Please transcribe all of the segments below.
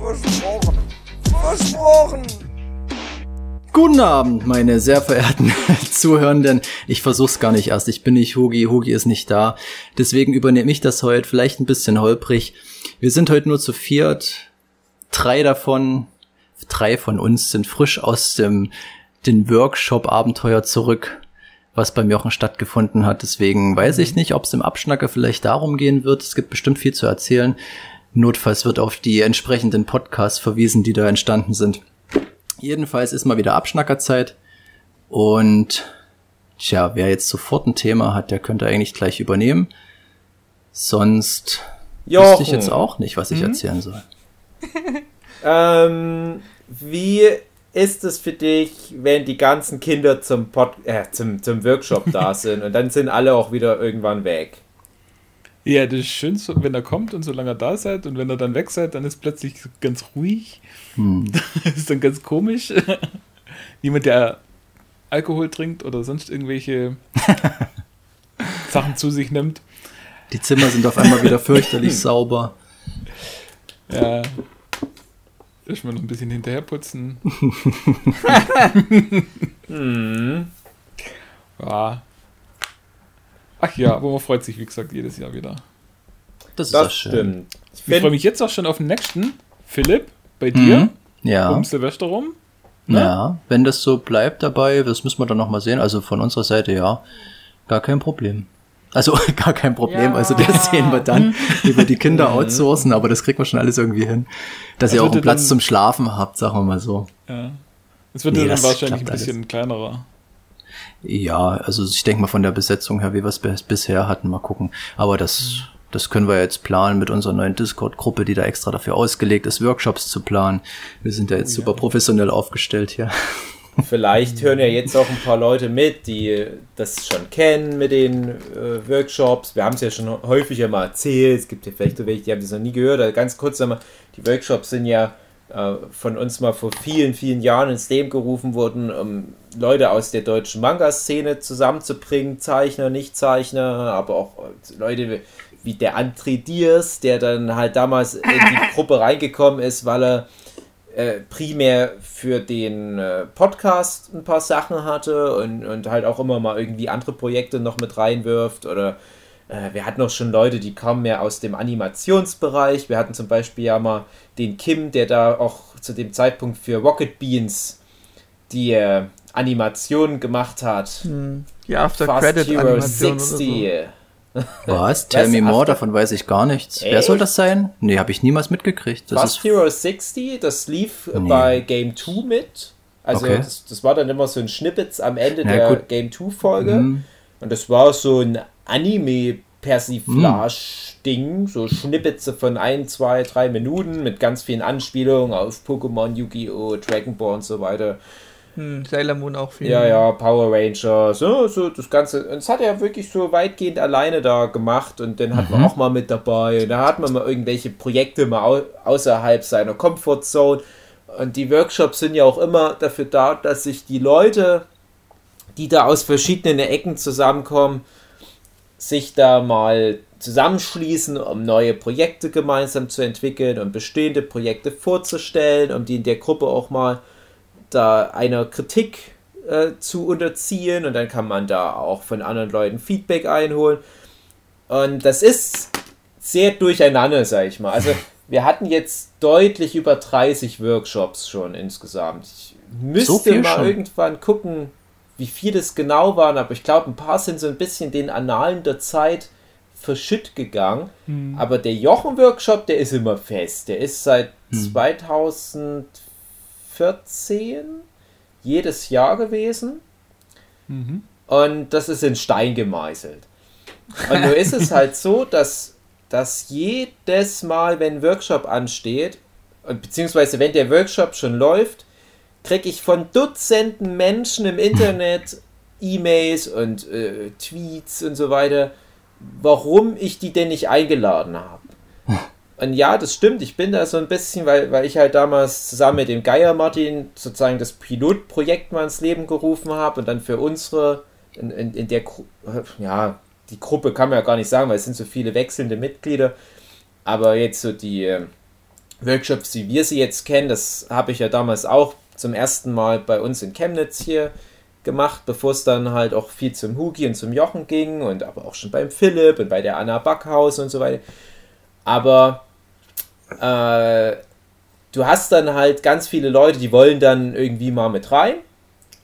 Versprochen. Versprochen. Guten Abend, meine sehr verehrten Zuhörenden. Ich versuch's gar nicht erst. Ich bin nicht Hugi, Hugi ist nicht da. Deswegen übernehme ich das heute, vielleicht ein bisschen holprig. Wir sind heute nur zu viert. Drei davon, drei von uns sind frisch aus dem den Workshop-Abenteuer zurück, was beim Jochen stattgefunden hat. Deswegen weiß ich nicht, ob es im Abschnacker vielleicht darum gehen wird. Es gibt bestimmt viel zu erzählen. Notfalls wird auf die entsprechenden Podcasts verwiesen, die da entstanden sind. Jedenfalls ist mal wieder Abschnackerzeit. Und tja, wer jetzt sofort ein Thema hat, der könnte eigentlich gleich übernehmen. Sonst Jochen. wüsste ich jetzt auch nicht, was ich Mhm. erzählen soll. Ähm, wie ist es für dich, wenn die ganzen Kinder zum, Pod äh, zum, zum Workshop da sind und dann sind alle auch wieder irgendwann weg? Ja, das ist schön, wenn er kommt und solange er da seid und wenn er dann weg seid, dann ist plötzlich ganz ruhig. Hm. Das ist dann ganz komisch. Jemand, der Alkohol trinkt oder sonst irgendwelche Sachen zu sich nimmt. Die Zimmer sind auf einmal wieder fürchterlich sauber. Ja. Erstmal noch ein bisschen hinterher putzen. Hm. Ja. Ach ja, aber man freut sich, wie gesagt, jedes Jahr wieder. Das ist Das stimmt. Ich freue mich jetzt auch schon auf den nächsten. Philipp, bei dir, Mhm. Ja. um Silvester rum. ne? Ja, wenn das so bleibt dabei, das müssen wir dann noch mal sehen. Also von unserer Seite ja, gar kein Problem. Also gar kein Problem. Ja. Also das sehen wir dann, wie wir die Kinder outsourcen, aber das kriegen wir schon alles irgendwie hin. Dass ihr Also auch einen Platz dann- zum Schlafen habt, sagen wir mal so. Ja. Es wird Nee, dann das wahrscheinlich ein bisschen kleinerer. Ja, also ich denke mal von der Besetzung her, wie wir es bis- bisher hatten, mal gucken. Aber das, das können wir jetzt planen mit unserer neuen Discord-Gruppe, die da extra dafür ausgelegt ist, Workshops zu planen. Wir sind ja jetzt super professionell aufgestellt hier. vielleicht hören ja jetzt auch ein paar Leute mit, die das schon kennen mit den äh, Workshops. Wir haben es ja schon häufiger mal erzählt. Es gibt ja vielleicht so welche, die haben das noch nie gehört. Also ganz kurz einmal, die Workshops sind ja von uns mal vor vielen, vielen Jahren ins Leben gerufen worden, um Leute aus der deutschen Manga-Szene zusammenzubringen, Zeichner, Nicht-Zeichner, aber auch äh, Leute wie der André Diers, der dann halt damals in die Gruppe reingekommen ist, weil er äh, primär für den äh, Podcast ein paar Sachen hatte und, und halt auch immer mal irgendwie andere Projekte noch mit reinwirft oder äh, wir hatten auch schon Leute, die kamen mehr aus dem Animationsbereich. Wir hatten zum Beispiel ja mal den Kim, der da auch zu dem Zeitpunkt für Rocket Beans die äh, Animation gemacht hat. Die After Fast Credit Hero Animation oder 60. Was? Tell me more, After- davon weiß ich gar nichts. Wer Echt? soll das sein? Nee, habe ich niemals mitgekriegt. Das Fast ist Hero 60, das lief Nee. bei Game 2 mit. Also Okay. das, das war dann immer so ein Schnippets am Ende Ja, der gut. Game 2 Folge. Hm. Und das war so ein Anime-Persiflage-Ding, so Schnippets von ein, zwei, drei Minuten mit ganz vielen Anspielungen auf Pokémon, Yu-Gi-Oh!, Dragon Ball und so weiter. Hm, Sailor Moon auch viel. Ja, ja, Power Rangers, so, so das Ganze. Und das hat er wirklich so weitgehend alleine da gemacht und dann hat man auch mal mit dabei. Und da hat man mal irgendwelche Projekte mal au außerhalb seiner Comfortzone. Und die Workshops sind ja auch immer dafür da, dass sich die Leute, die da aus verschiedenen Ecken zusammenkommen, sich da mal zusammenschließen, um neue Projekte gemeinsam zu entwickeln und bestehende Projekte vorzustellen, um die in der Gruppe auch mal da einer Kritik äh, zu unterziehen und dann kann man da auch von anderen Leuten Feedback einholen. Und das ist sehr durcheinander, sag ich mal. Also wir hatten jetzt deutlich über 30 Workshops schon insgesamt. Ich müsste viel mal schon? irgendwann gucken, wie viele es genau waren, aber ich glaube, ein paar sind so ein bisschen den Annalen der Zeit verschütt gegangen. Aber der Jochen-Workshop, der ist immer fest. Der ist seit 2014 jedes Jahr gewesen. Und das ist in Stein gemeißelt. Und nur ist es halt so, dass, dass jedes Mal, wenn ein Workshop ansteht, und beziehungsweise wenn der Workshop schon läuft, kriege ich von Dutzenden Menschen im Internet E-Mails und äh, Tweets und so weiter, warum ich die denn nicht eingeladen habe. Und ja, das stimmt, ich bin da so ein bisschen, weil, weil ich halt damals zusammen mit dem Geier Martin sozusagen das Pilotprojekt mal ins Leben gerufen habe und dann für unsere, in, in, in der, ja, die Gruppe kann man ja gar nicht sagen, weil es sind so viele wechselnde Mitglieder, aber jetzt so die äh, Workshops, wie wir sie jetzt kennen, das habe ich ja damals auch zum ersten Mal bei uns in Chemnitz hier gemacht, bevor es dann halt auch viel zum Hugi und zum Jochen ging und aber auch schon beim Philipp und bei der Anna Backhaus und so weiter. Aber äh, du hast dann halt ganz viele Leute, die wollen dann irgendwie mal mit rein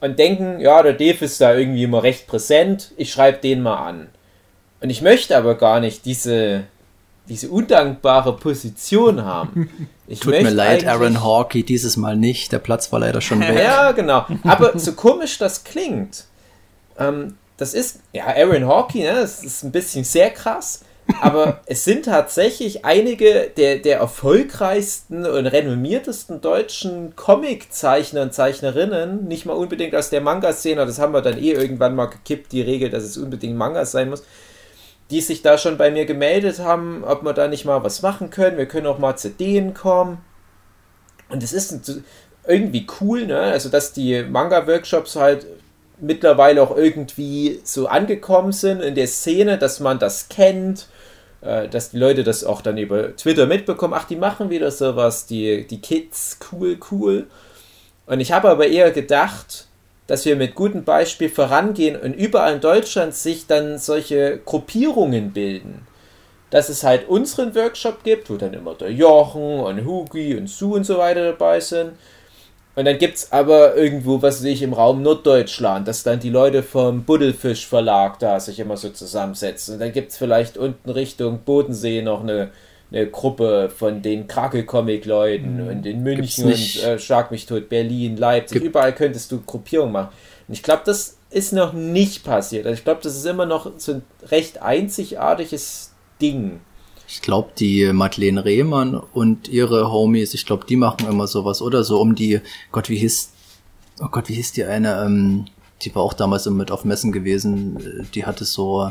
und denken, ja, der Dave ist da irgendwie immer recht präsent, ich schreibe den mal an. Und ich möchte aber gar nicht diese, diese undankbare Position haben. Ich Tut mir leid, Aaron Hawkey, dieses Mal nicht. Der Platz war leider schon weg. Ja, genau. Aber so komisch das klingt, ähm, das ist, ja, Aaron Hawkey, ne, das ist ein bisschen sehr krass, aber es sind tatsächlich einige der, der erfolgreichsten und renommiertesten deutschen Comiczeichner und Zeichnerinnen, nicht mal unbedingt aus der Manga-Szene, das haben wir dann eh irgendwann mal gekippt, die Regel, dass es unbedingt Manga sein muss, die sich da schon bei mir gemeldet haben, ob wir da nicht mal was machen können, wir können auch mal zu denen kommen. Und es ist irgendwie cool, ne? Also, dass die Manga-Workshops halt mittlerweile auch irgendwie so angekommen sind in der Szene, dass man das kennt äh, dass die Leute das auch dann über Twitter mitbekommen, ach, die machen wieder sowas, die, die Kids, cool, cool. Und ich habe aber eher gedacht, dass wir mit gutem Beispiel vorangehen und überall in Deutschland sich dann solche Gruppierungen bilden. Dass es halt unseren Workshop gibt, wo dann immer der Jochen und Hugi und Sue und so weiter dabei sind und dann gibt es aber irgendwo, was sehe ich, im Raum Norddeutschland, dass dann die Leute vom Buddelfisch Verlag da sich immer so zusammensetzen. Und dann gibt es vielleicht unten Richtung Bodensee noch eine, eine Gruppe von den Krakel-Comic-Leuten mhm. und in München und äh, Schlag mich tot, Berlin, Leipzig, Gibt überall könntest du Gruppierungen machen. Und ich glaube, das ist noch nicht passiert. Also ich glaube, das ist immer noch so ein recht einzigartiges Ding. Ich glaube, die Madeleine Rehmann und ihre Homies, ich glaube, die machen immer sowas oder so um die, Gott, wie hieß, oh Gott, wie hieß die eine, ähm, die war auch damals mit auf Messen gewesen, die hatte so,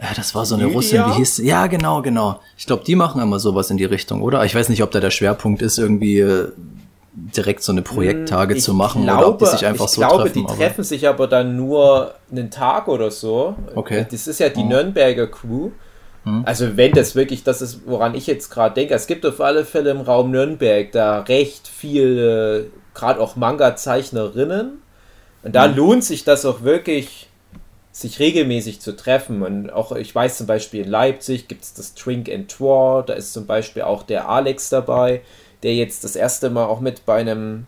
ja, das war so eine Lydia? Russin, wie hieß, ja, genau, genau. Ich glaube, die machen immer sowas in die Richtung, oder? Ich weiß nicht, ob da der Schwerpunkt ist, irgendwie äh, direkt so eine Projekttage hm, ich zu machen glaube, oder ob die sich einfach ich so glaube, treffen. Ich glaube, die treffen sich aber dann nur einen Tag oder so. Okay. Das ist ja die oh. Nürnberger Crew. Hm. Also wenn das wirklich das ist, woran ich jetzt gerade denke, es gibt auf alle Fälle im Raum Nürnberg da recht viele, gerade auch Manga-Zeichnerinnen. Und da mhm. lohnt sich das auch wirklich, sich regelmäßig zu treffen. Und auch, ich weiß zum Beispiel in Leipzig gibt es das Drink and Tour, da ist zum Beispiel auch der Alex dabei, der jetzt das erste Mal auch mit bei einem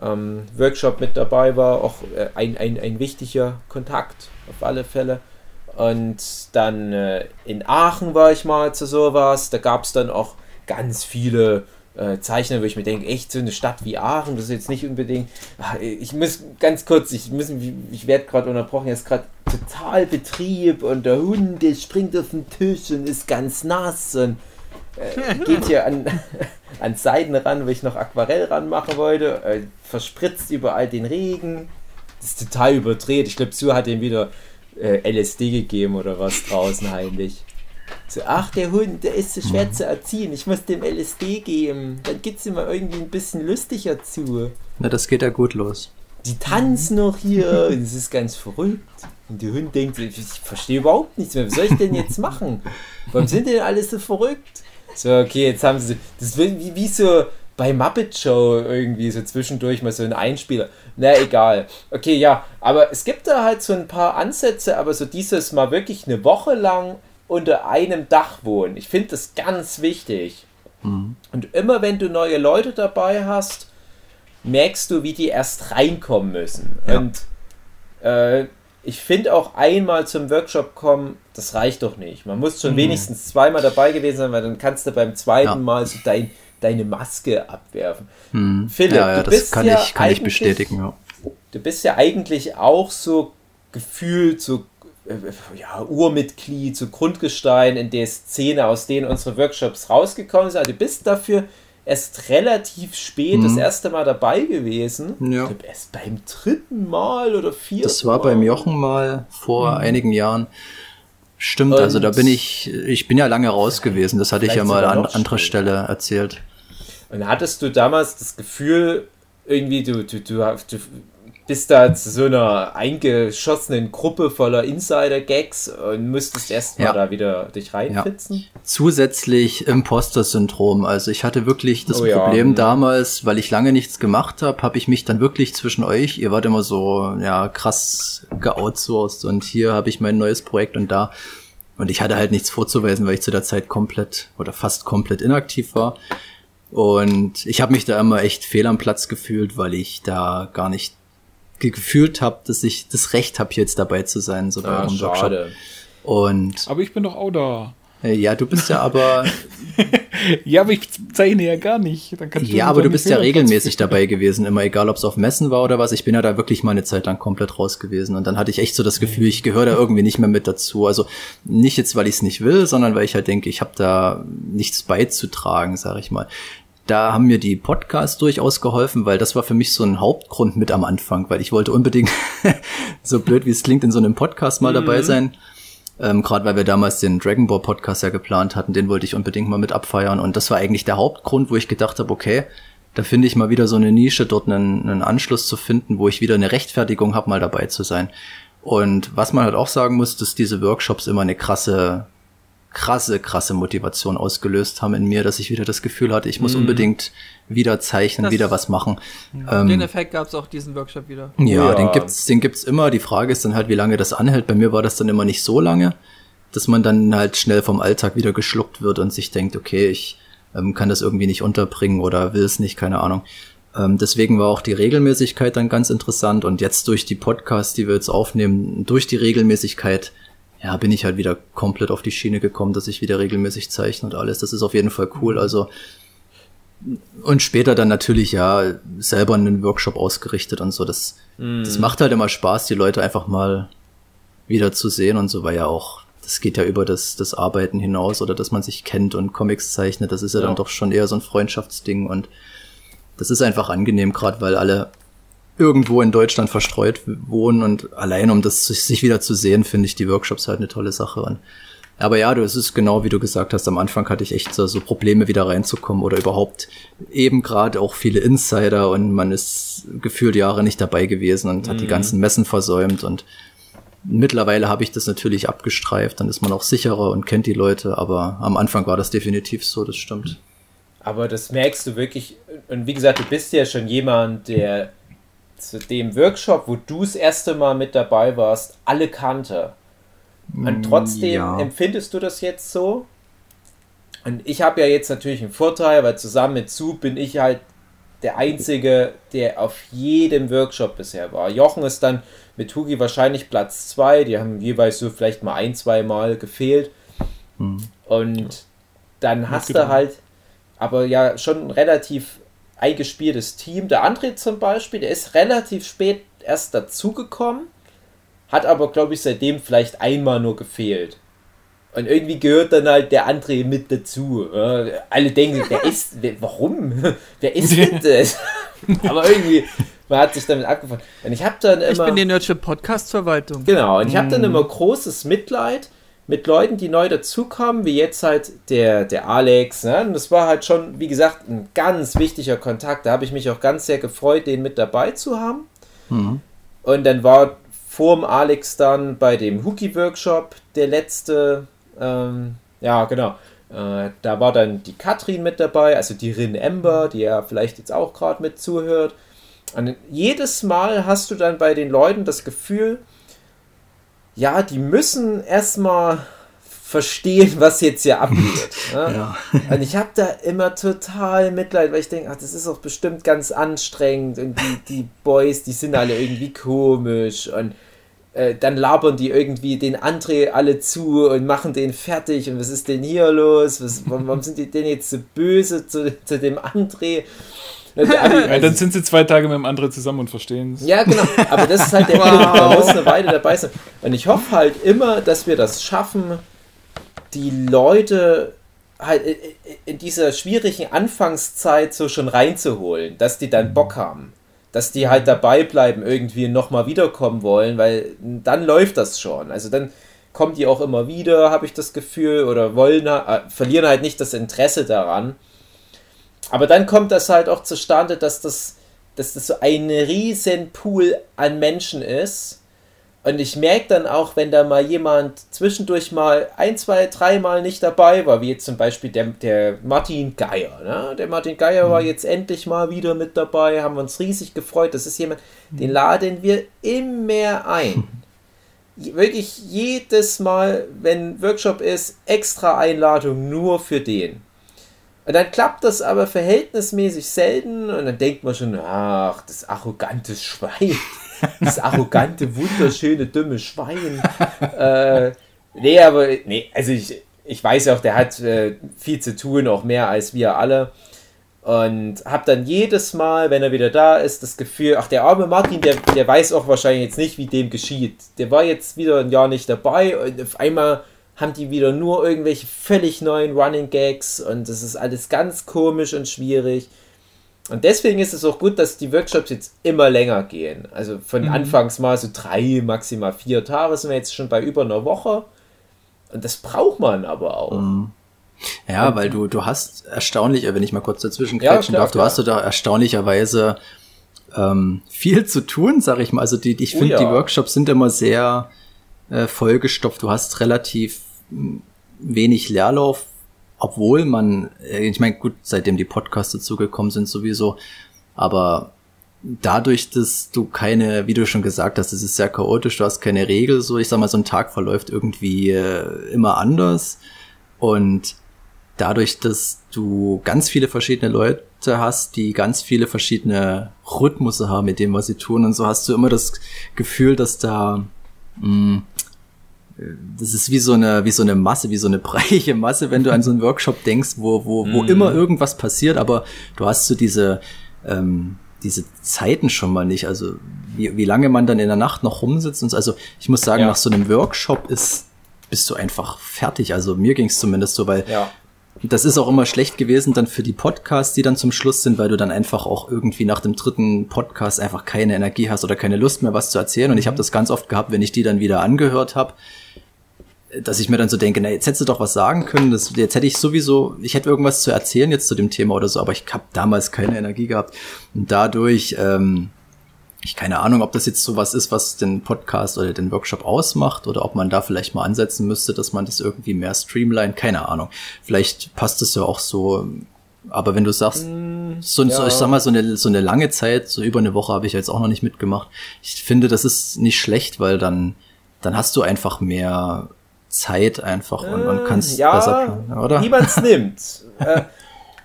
ähm, Workshop mit dabei war. Auch äh, ein, ein, ein wichtiger Kontakt auf alle Fälle. Und dann äh, in Aachen war ich mal zu sowas. Da gab es dann auch ganz viele äh, Zeichner, wo ich mir denke, echt so eine Stadt wie Aachen, das ist jetzt nicht unbedingt. Ach, ich muss ganz kurz, ich, ich werde gerade unterbrochen, jetzt gerade total Betrieb und der Hund, der springt auf den Tisch und ist ganz nass und äh, geht hier an, an Seiten ran, wo ich noch Aquarell ranmachen wollte, äh, verspritzt überall den Regen. Das ist total überdreht. Ich glaube, Sue hat den wieder äh, LSD gegeben oder was draußen heimlich. So, ach, der Hund, der ist so schwer mhm. zu erziehen. Ich muss dem LSD geben. Dann geht es immer irgendwie ein bisschen lustiger zu. Na, das geht ja gut los. Die tanzen noch hier und es ist ganz verrückt. Und der Hund denkt, ich verstehe überhaupt nichts mehr. Was soll ich denn jetzt machen? Warum sind denn alle so verrückt? So, okay, jetzt haben sie. Das ist wie, wie so bei Muppet Show irgendwie so zwischendurch mal so ein Einspieler. Na, egal. Okay, ja, aber es gibt da halt so ein paar Ansätze, aber so dieses mal wirklich eine Woche lang unter einem Dach wohnen. Ich finde das ganz wichtig. Mhm. Und immer wenn du neue Leute dabei hast, merkst du, wie die erst reinkommen müssen. Ja. Und äh, ich finde auch einmal zum Workshop kommen, das reicht doch nicht. Man muss schon mhm. wenigstens zweimal dabei gewesen sein, weil dann kannst du beim zweiten ja. Mal so dein deine Maske abwerfen. Hm. Philipp, ja, du bist kann, ja ich, kann ich bestätigen. Ja. Du bist ja eigentlich auch so gefühlt so äh, ja, Urmitglied, so Grundgestein in der Szene, aus denen unsere Workshops rausgekommen sind. Also du bist dafür erst relativ spät das erste Mal dabei gewesen. Ja. Ich glaube, erst beim dritten Mal oder vierten Das war Mal. beim Jochen mal vor einigen Jahren. Stimmt, Und- also da bin ich, ich bin ja lange raus gewesen, das hatte ich ja mal an anderer. Stelle erzählt. Und hattest du damals das Gefühl, irgendwie, du, du, du, du bist da zu so einer eingeschossenen Gruppe voller Insider-Gags und müsstest erstmal Ja. da wieder dich reinfitzen? Zusätzlich Imposter-Syndrom. Also ich hatte wirklich das Oh ja. Problem Mhm. damals, weil ich lange nichts gemacht habe, habe ich mich dann wirklich zwischen euch, ihr wart immer so ja krass geoutsourced und hier habe ich mein neues Projekt und da und ich hatte halt nichts vorzuweisen, weil ich zu der Zeit komplett oder fast komplett inaktiv war. Und ich habe mich da immer echt fehl am Platz gefühlt, weil ich da gar nicht gefühlt habe, dass ich das Recht habe, jetzt dabei zu sein, so bei Ah, eurem Workshop. schade. Und Aber ich bin doch auch da. äh, ja, du bist ja aber Ja, aber ich zeichne ja gar nicht. Dann kannst Ja, uns aber du bist ja regelmäßig dabei gewesen, immer egal, ob es auf Messen war oder was. Ich bin ja da wirklich mal eine Zeit lang komplett raus gewesen und dann hatte ich echt so das Gefühl, ich gehöre da irgendwie nicht mehr mit dazu. Also nicht jetzt, weil ich es nicht will, sondern weil ich halt denke, ich habe da nichts beizutragen, sage ich mal. Da haben mir die Podcasts durchaus geholfen, weil das war für mich so ein Hauptgrund mit am Anfang, weil ich wollte unbedingt, so blöd wie es klingt, in so einem Podcast mal dabei sein. Ähm, Gerade weil wir damals den Dragon Ball Podcast ja geplant hatten, den wollte ich unbedingt mal mit abfeiern. Und das war eigentlich der Hauptgrund, wo ich gedacht habe, okay, da finde ich mal wieder so eine Nische, dort einen, einen Anschluss zu finden, wo ich wieder eine Rechtfertigung habe, mal dabei zu sein. Und was man halt auch sagen muss, dass diese Workshops immer eine krasse, krasse, krasse Motivation ausgelöst haben in mir, dass ich wieder das Gefühl hatte, ich muss unbedingt wieder zeichnen, Das- wieder was machen. Den Ähm, Effekt gab es auch diesen Workshop wieder. ja, Ja. den gibt's, den gibt's immer. Die Frage ist dann halt, wie lange das anhält. Bei mir war das dann immer nicht so lange, dass man dann halt schnell vom Alltag wieder geschluckt wird und sich denkt, okay, ich ähm, kann das irgendwie nicht unterbringen oder will es nicht, keine Ahnung. Ähm, deswegen war auch die Regelmäßigkeit dann ganz interessant und jetzt durch die Podcasts, die wir jetzt aufnehmen, durch die Regelmäßigkeit, ja, bin ich halt wieder komplett auf die Schiene gekommen, dass ich wieder regelmäßig zeichne und alles. Das ist auf jeden Fall cool. Also und später dann natürlich ja selber einen Workshop ausgerichtet und so. Das, das macht halt immer Spaß, die Leute einfach mal wieder zu sehen und so, weil ja auch, das geht ja über das, das Arbeiten hinaus oder dass man sich kennt und Comics zeichnet. Das ist ja, Ja. dann doch schon eher so ein Freundschaftsding und das ist einfach angenehm, gerade weil alle irgendwo in Deutschland verstreut wohnen und allein um das sich wieder zu sehen, finde ich die Workshops halt eine tolle Sache. Und aber ja, du, es ist genau wie du gesagt hast, am Anfang hatte ich echt so, so Probleme wieder reinzukommen oder überhaupt eben gerade auch viele Insider und man ist gefühlt Jahre nicht dabei gewesen und hat die ganzen Messen versäumt und mittlerweile habe ich das natürlich abgestreift, dann ist man auch sicherer und kennt die Leute, aber am Anfang war das definitiv so, das stimmt. Aber das merkst du wirklich. Und wie gesagt, du bist ja schon jemand, der zu dem Workshop, wo du das erste Mal mit dabei warst, alle kannte. Und trotzdem ja. empfindest du das jetzt so? Und ich habe ja jetzt natürlich einen Vorteil, weil zusammen mit Zu bin ich halt der Einzige, der auf jedem Workshop bisher war. Jochen ist dann mit Hugi wahrscheinlich Platz zwei. Die haben jeweils so vielleicht mal ein, zwei Mal gefehlt. Und dann hast du halt aber ja schon relativ eingespieltes Team. Der André zum Beispiel, der ist relativ spät erst dazugekommen, hat aber, glaube ich, seitdem vielleicht einmal nur gefehlt. Und irgendwie gehört dann halt der André mit dazu. Alle denken, wer ist, wer, warum? Wer ist denn das? aber irgendwie, man hat sich damit abgefunden. Und ich habe dann immer... Ich bin die Nerdship Podcast Verwaltung. Genau, und ich habe dann immer großes Mitleid mit Leuten, die neu dazukommen, wie jetzt halt der, der Alex. Ne? Und das war halt schon, wie gesagt, ein ganz wichtiger Kontakt. Da habe ich mich auch ganz sehr gefreut, den mit dabei zu haben. Und dann war vorm Alex dann bei dem Hookie-Workshop der letzte, ähm, ja, genau. Äh, da war dann die Katrin mit dabei, also die Rin Ember, die ja vielleicht jetzt auch gerade mit zuhört. Und jedes Mal hast du dann bei den Leuten das Gefühl, ja, die müssen erstmal verstehen, was jetzt hier abgeht. ne? Ja. Und ich habe da immer total Mitleid, weil ich denke, ach, das ist doch bestimmt ganz anstrengend und die, die Boys, die sind alle irgendwie komisch und äh, dann labern die irgendwie den André alle zu und machen den fertig und was ist denn hier los? Was, warum, warum sind die denn jetzt so böse zu, zu dem André? Ja, dann sind sie zwei Tage mit dem anderen zusammen und verstehen es. Ja, genau. Aber das ist halt der Punkt. Man muss eine Weile dabei sein. Und ich hoffe halt immer, dass wir das schaffen, die Leute halt in- in dieser schwierigen Anfangszeit so schon reinzuholen, dass die dann Bock haben. Dass die halt dabei bleiben, irgendwie nochmal wiederkommen wollen, weil dann läuft das schon. Also dann kommen die auch immer wieder, habe ich das Gefühl, oder wollen, äh, verlieren halt nicht das Interesse daran. Aber dann kommt das halt auch zustande, dass das, dass das so ein riesen Pool an Menschen ist. Und ich merke dann auch, wenn da mal jemand zwischendurch mal ein, zwei, dreimal nicht dabei war, wie jetzt zum Beispiel der, der Martin Geier. Ne? Der Martin Geier war jetzt endlich mal wieder mit dabei, haben wir uns riesig gefreut. Das ist jemand, den laden wir immer ein. Wirklich jedes Mal, wenn Workshop ist, extra Einladung nur für den. Und dann klappt das aber verhältnismäßig selten und dann denkt man schon, ach, das arrogante Schwein. Das arrogante, wunderschöne, dumme Schwein. äh, nee, aber, nee, also ich, ich weiß auch, der hat äh, viel zu tun, auch mehr als wir alle. Und hab dann jedes Mal, wenn er wieder da ist, das Gefühl, ach, der arme Martin, der, der weiß auch wahrscheinlich jetzt nicht, wie dem geschieht. Der war jetzt wieder ein Jahr nicht dabei und auf einmal haben die wieder nur irgendwelche völlig neuen Running Gags und das ist alles ganz komisch und schwierig. Und deswegen ist es auch gut, dass die Workshops jetzt immer länger gehen. Also von anfangs mal so drei, maximal vier Tage sind wir jetzt schon bei über einer Woche. Und das braucht man aber auch. Ja, weil du, du hast erstaunlich, wenn ich mal kurz dazwischen Ja, quetschen klar, darf, du hast da erstaunlicherweise ähm, viel zu tun, sag ich mal. Also die, ich Oh finde, ja. die Workshops sind immer sehr äh, vollgestopft. Du hast relativ mh, wenig Leerlauf, obwohl man, äh, ich meine, gut, seitdem die Podcasts dazugekommen sind sowieso, aber dadurch, dass du keine, wie du schon gesagt hast, es ist sehr chaotisch, du hast keine Regel, so ich sag mal, so ein Tag verläuft irgendwie äh, immer anders und dadurch, dass du ganz viele verschiedene Leute hast, die ganz viele verschiedene Rhythmusse haben mit dem, was sie tun und so hast du immer das Gefühl, dass da mh, das ist wie so eine wie so eine Masse, wie so eine breiige Masse, wenn du an so einen Workshop denkst, wo wo wo immer irgendwas passiert, aber du hast so diese ähm, diese Zeiten schon mal nicht, also wie, wie lange man dann in der Nacht noch rumsitzt und so. Also ich muss sagen, Ja. nach so einem Workshop ist bist du einfach fertig. Also mir ging es zumindest so, weil Ja. das ist auch immer schlecht gewesen dann für die Podcasts, die dann zum Schluss sind, weil du dann einfach auch irgendwie nach dem dritten Podcast einfach keine Energie hast oder keine Lust mehr, was zu erzählen. Und ich habe das ganz oft gehabt, wenn ich die dann wieder angehört habe, dass ich mir dann so denke, na, jetzt hättest du doch was sagen können. Das, jetzt hätte ich sowieso, ich hätte irgendwas zu erzählen jetzt zu dem Thema oder so, aber ich habe damals keine Energie gehabt. Und dadurch, ähm, ich keine Ahnung, ob das jetzt sowas ist, was den Podcast oder den Workshop ausmacht oder ob man da vielleicht mal ansetzen müsste, dass man das irgendwie mehr streamline, keine Ahnung. Vielleicht passt es ja auch so. Aber wenn du sagst, so, so, ja. ich sag mal, so eine, so eine lange Zeit, so über eine Woche habe ich jetzt auch noch nicht mitgemacht. Ich finde, das ist nicht schlecht, weil dann, dann hast du einfach mehr Zeit einfach und, und kannst Äh, ja, besser planen, oder? Wie man es nimmt. äh,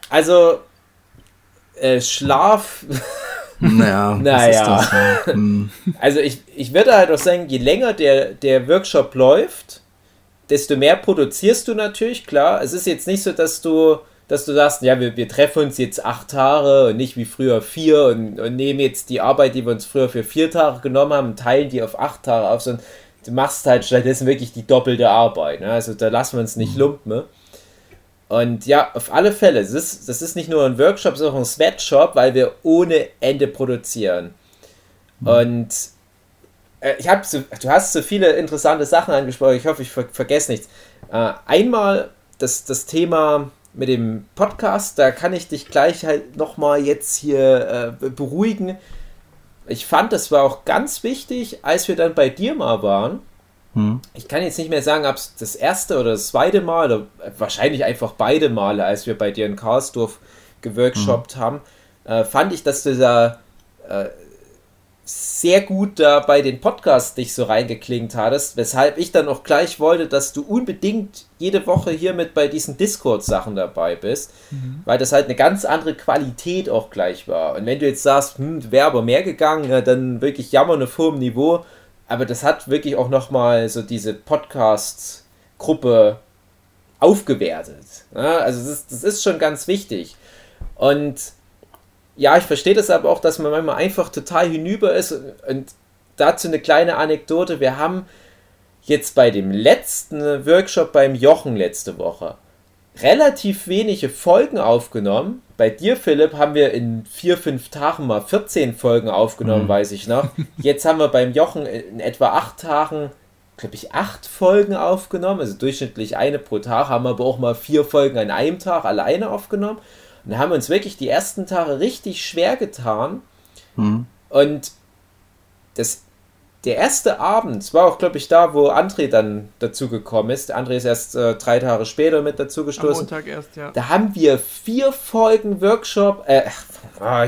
also, äh, Schlaf. Naja, Naja. das? Ja, hm. Also, ich, ich würde halt auch sagen, je länger der, der Workshop läuft, desto mehr produzierst du natürlich, klar. Es ist jetzt nicht so, dass du, dass du sagst, ja, wir, wir treffen uns jetzt acht Tage und nicht wie früher vier und, und nehmen jetzt die Arbeit, die wir uns früher für vier Tage genommen haben, und teilen die auf acht Tage auf, sondern du machst halt stattdessen wirklich die doppelte Arbeit. Ne? Also da lassen wir uns nicht lumpen. Ne? Und ja, auf alle Fälle, das ist, das ist nicht nur ein Workshop, sondern auch ein Sweatshop, weil wir ohne Ende produzieren. Und äh, ich habe so, du hast so viele interessante Sachen angesprochen, ich hoffe, ich ver vergesse nichts. Äh, einmal das, das Thema mit dem Podcast, da kann ich dich gleich halt nochmal jetzt hier äh, beruhigen. Ich fand, das war auch ganz wichtig, als wir dann bei dir mal waren. Hm. Ich kann jetzt nicht mehr sagen, ob es das erste oder das zweite Mal oder wahrscheinlich einfach beide Male, als wir bei dir in Karlsdorf geworkshoppt haben, äh, fand ich, dass du da äh, sehr gut da bei den Podcasts dich so reingeklingt hattest, weshalb ich dann auch gleich wollte, dass du unbedingt jede Woche hier mit bei diesen Discord-Sachen dabei bist, weil das halt eine ganz andere Qualität auch gleich war. Und wenn du jetzt sagst, hm, wäre aber mehr gegangen, ja, dann wirklich jammern auf hohem Niveau, aber das hat wirklich auch nochmal so diese Podcast-Gruppe aufgewertet. Ja, also das ist, das ist schon ganz wichtig. Und ja, ich verstehe das aber auch, dass man manchmal einfach total hinüber ist. Und dazu eine kleine Anekdote. Wir haben jetzt bei dem letzten Workshop beim Jochen letzte Woche relativ wenige Folgen aufgenommen. Bei dir, Philipp, haben wir in vier, fünf Tagen mal 14 Folgen aufgenommen, Mhm. weiß ich noch. Jetzt haben wir beim Jochen in etwa acht Tagen, glaube ich, acht Folgen aufgenommen. Also durchschnittlich eine pro Tag, haben aber auch mal vier Folgen an einem Tag alleine aufgenommen. Und da haben wir uns wirklich die ersten Tage richtig schwer getan. Hm. Und das, der erste Abend war auch, glaube ich, da, wo André dann dazugekommen ist. André ist erst äh, drei Tage später mit dazugestoßen. Montag erst, ja. Da haben wir vier Folgen Workshop, äh, ah,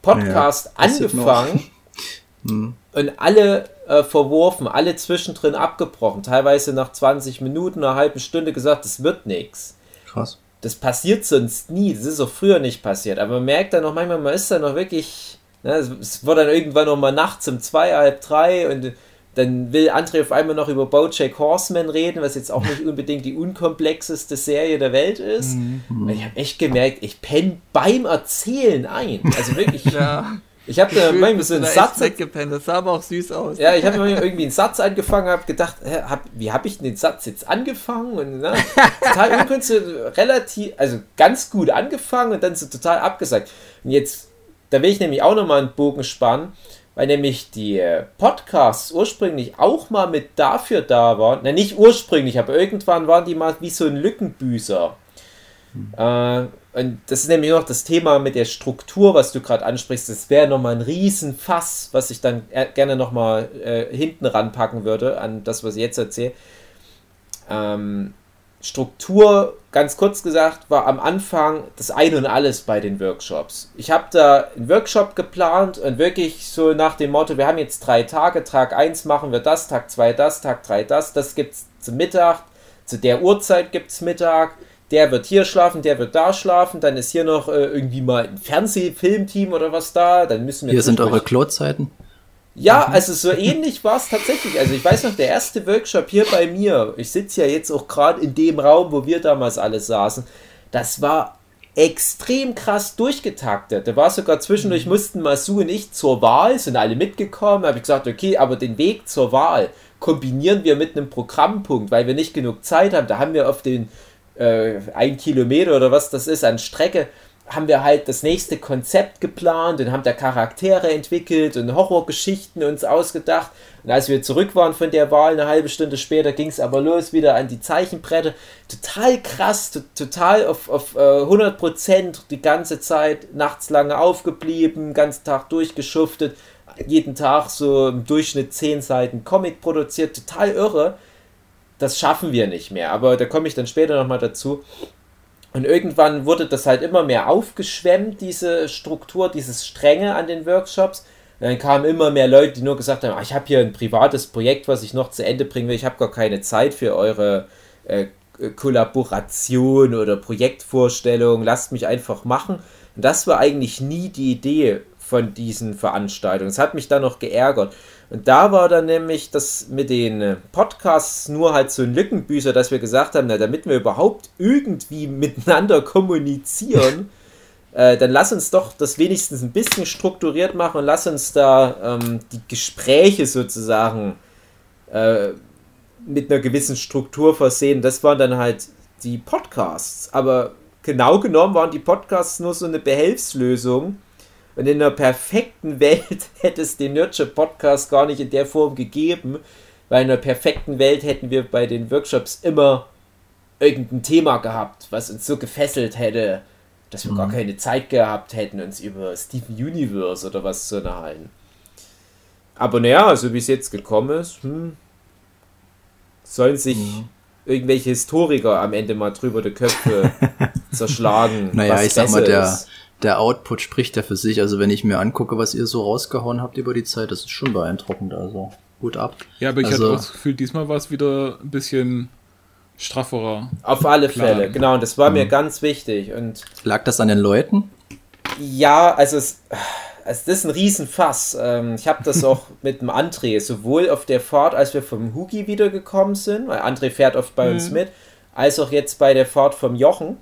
Podcast Ja, angefangen Hm. und alle äh, verworfen, alle zwischendrin abgebrochen. Teilweise nach 20 Minuten, einer halben Stunde gesagt, das wird nichts. Krass. Das passiert sonst nie. Das ist auch früher nicht passiert. Aber man merkt dann noch manchmal, man ist dann noch wirklich. Ne, es- es wird dann irgendwann noch mal nachts um zwei, halb drei und dann will André auf einmal noch über Bojack Horseman reden, was jetzt auch nicht unbedingt die unkomplexeste Serie der Welt ist. Und ich habe echt gemerkt, ich penne beim Erzählen ein. Also wirklich, Ja. Ich habe da manchmal so du einen Satz weggepennt. Das sah aber auch süß aus. ja, ich habe mir irgendwie einen Satz angefangen, habe gedacht, hä, hab, wie habe ich denn den Satz jetzt angefangen? Und ne, total unkünstlich, relativ, also ganz gut angefangen und dann so total abgesagt. Und jetzt, da will ich nämlich auch nochmal einen Bogen spannen, weil nämlich die äh, Podcasts ursprünglich auch mal mit dafür da waren, na nicht ursprünglich, aber irgendwann waren die mal wie so ein Lückenbüßer. Äh, und das ist nämlich noch das Thema mit der Struktur, was du gerade ansprichst. Das wäre nochmal ein Riesenfass, was ich dann äh, gerne nochmal äh, hinten ranpacken würde an das, was ich jetzt erzähle. Ähm, Struktur, ganz kurz gesagt, war am Anfang das Ein und Alles bei den Workshops. Ich habe da einen Workshop geplant und wirklich so nach dem Motto, wir haben jetzt drei Tage, Tag 1 machen wir das, Tag 2 das, Tag 3 das, das gibt es zum Mittag, zu der Uhrzeit gibt es Mittag, der wird hier schlafen, der wird da schlafen, dann ist hier noch äh, irgendwie mal ein Fernsehfilmteam oder was da, dann müssen wir Hier sind eure Klozeiten. ja, also so ähnlich war es tatsächlich. Also ich weiß noch, der erste Workshop hier bei mir, ich sitze ja jetzt auch gerade in dem Raum, wo wir damals alle saßen, das war extrem krass durchgetaktet. Da war sogar zwischendurch, mussten Masu und ich zur Wahl, sind alle mitgekommen, habe ich gesagt, okay, aber den Weg zur Wahl kombinieren wir mit einem Programmpunkt, weil wir nicht genug Zeit haben. Da haben wir auf den äh, ein Kilometer oder was das ist an Strecke, haben wir halt das nächste Konzept geplant und haben da Charaktere entwickelt und Horrorgeschichten uns ausgedacht. Und als wir zurück waren von der Wahl, eine halbe Stunde später, ging es aber los wieder an die Zeichenbretter. Total krass, to- total auf, auf äh, 100% die ganze Zeit, nachts lange aufgeblieben, ganzen Tag durchgeschuftet, jeden Tag so im Durchschnitt 10 Seiten Comic produziert, total irre. Das schaffen wir nicht mehr, aber da komme ich dann später nochmal dazu. Und irgendwann wurde das halt immer mehr aufgeschwemmt, diese Struktur, dieses Strenge an den Workshops. Und dann kamen immer mehr Leute, die nur gesagt haben, "Ah, ich habe hier ein privates Projekt, was ich noch zu Ende bringen will. Ich habe gar keine Zeit für eure äh, Kollaboration oder Projektvorstellung. Lasst mich einfach machen. Und das war eigentlich nie die Idee von diesen Veranstaltungen. Es hat mich dann noch geärgert. Und da war dann nämlich das mit den äh, Podcasts nur halt so ein Lückenbüßer, dass wir gesagt haben, na, damit wir überhaupt irgendwie miteinander kommunizieren, äh, dann lass uns doch das wenigstens ein bisschen strukturiert machen und lass uns da ähm, die Gespräche sozusagen äh, mit einer gewissen Struktur versehen. Das waren dann halt die Podcasts. Aber genau genommen waren die Podcasts nur so eine Behelfslösung. Und in einer perfekten Welt hätte es den Nurture Podcast gar nicht in der Form gegeben, weil in einer perfekten Welt hätten wir bei den Workshops immer irgendein Thema gehabt, was uns so gefesselt hätte, dass wir gar keine Zeit gehabt hätten, uns über Steven Universe oder was zu unterhalten. Aber naja, also wie es jetzt gekommen ist, hm, sollen sich irgendwelche Historiker am Ende mal drüber die Köpfe zerschlagen. Naja, was ich sag mal, der, ist. Der Output spricht ja für sich. Also wenn ich mir angucke, was ihr so rausgehauen habt über die Zeit, das ist schon beeindruckend. Also gut ab. Ja, aber ich Also- hatte auch das Gefühl, diesmal war es wieder ein bisschen strafferer. Auf alle Klar. Fälle, genau, und das war Mhm. mir ganz wichtig. Und Lag das an den Leuten? ja, also es, also das ist ein Riesenfass. Ähm, Ich habe das auch mit dem André, sowohl auf der Fahrt, als wir vom Hugi wiedergekommen sind, weil André fährt oft bei uns mit, als auch jetzt bei der Fahrt vom Jochen.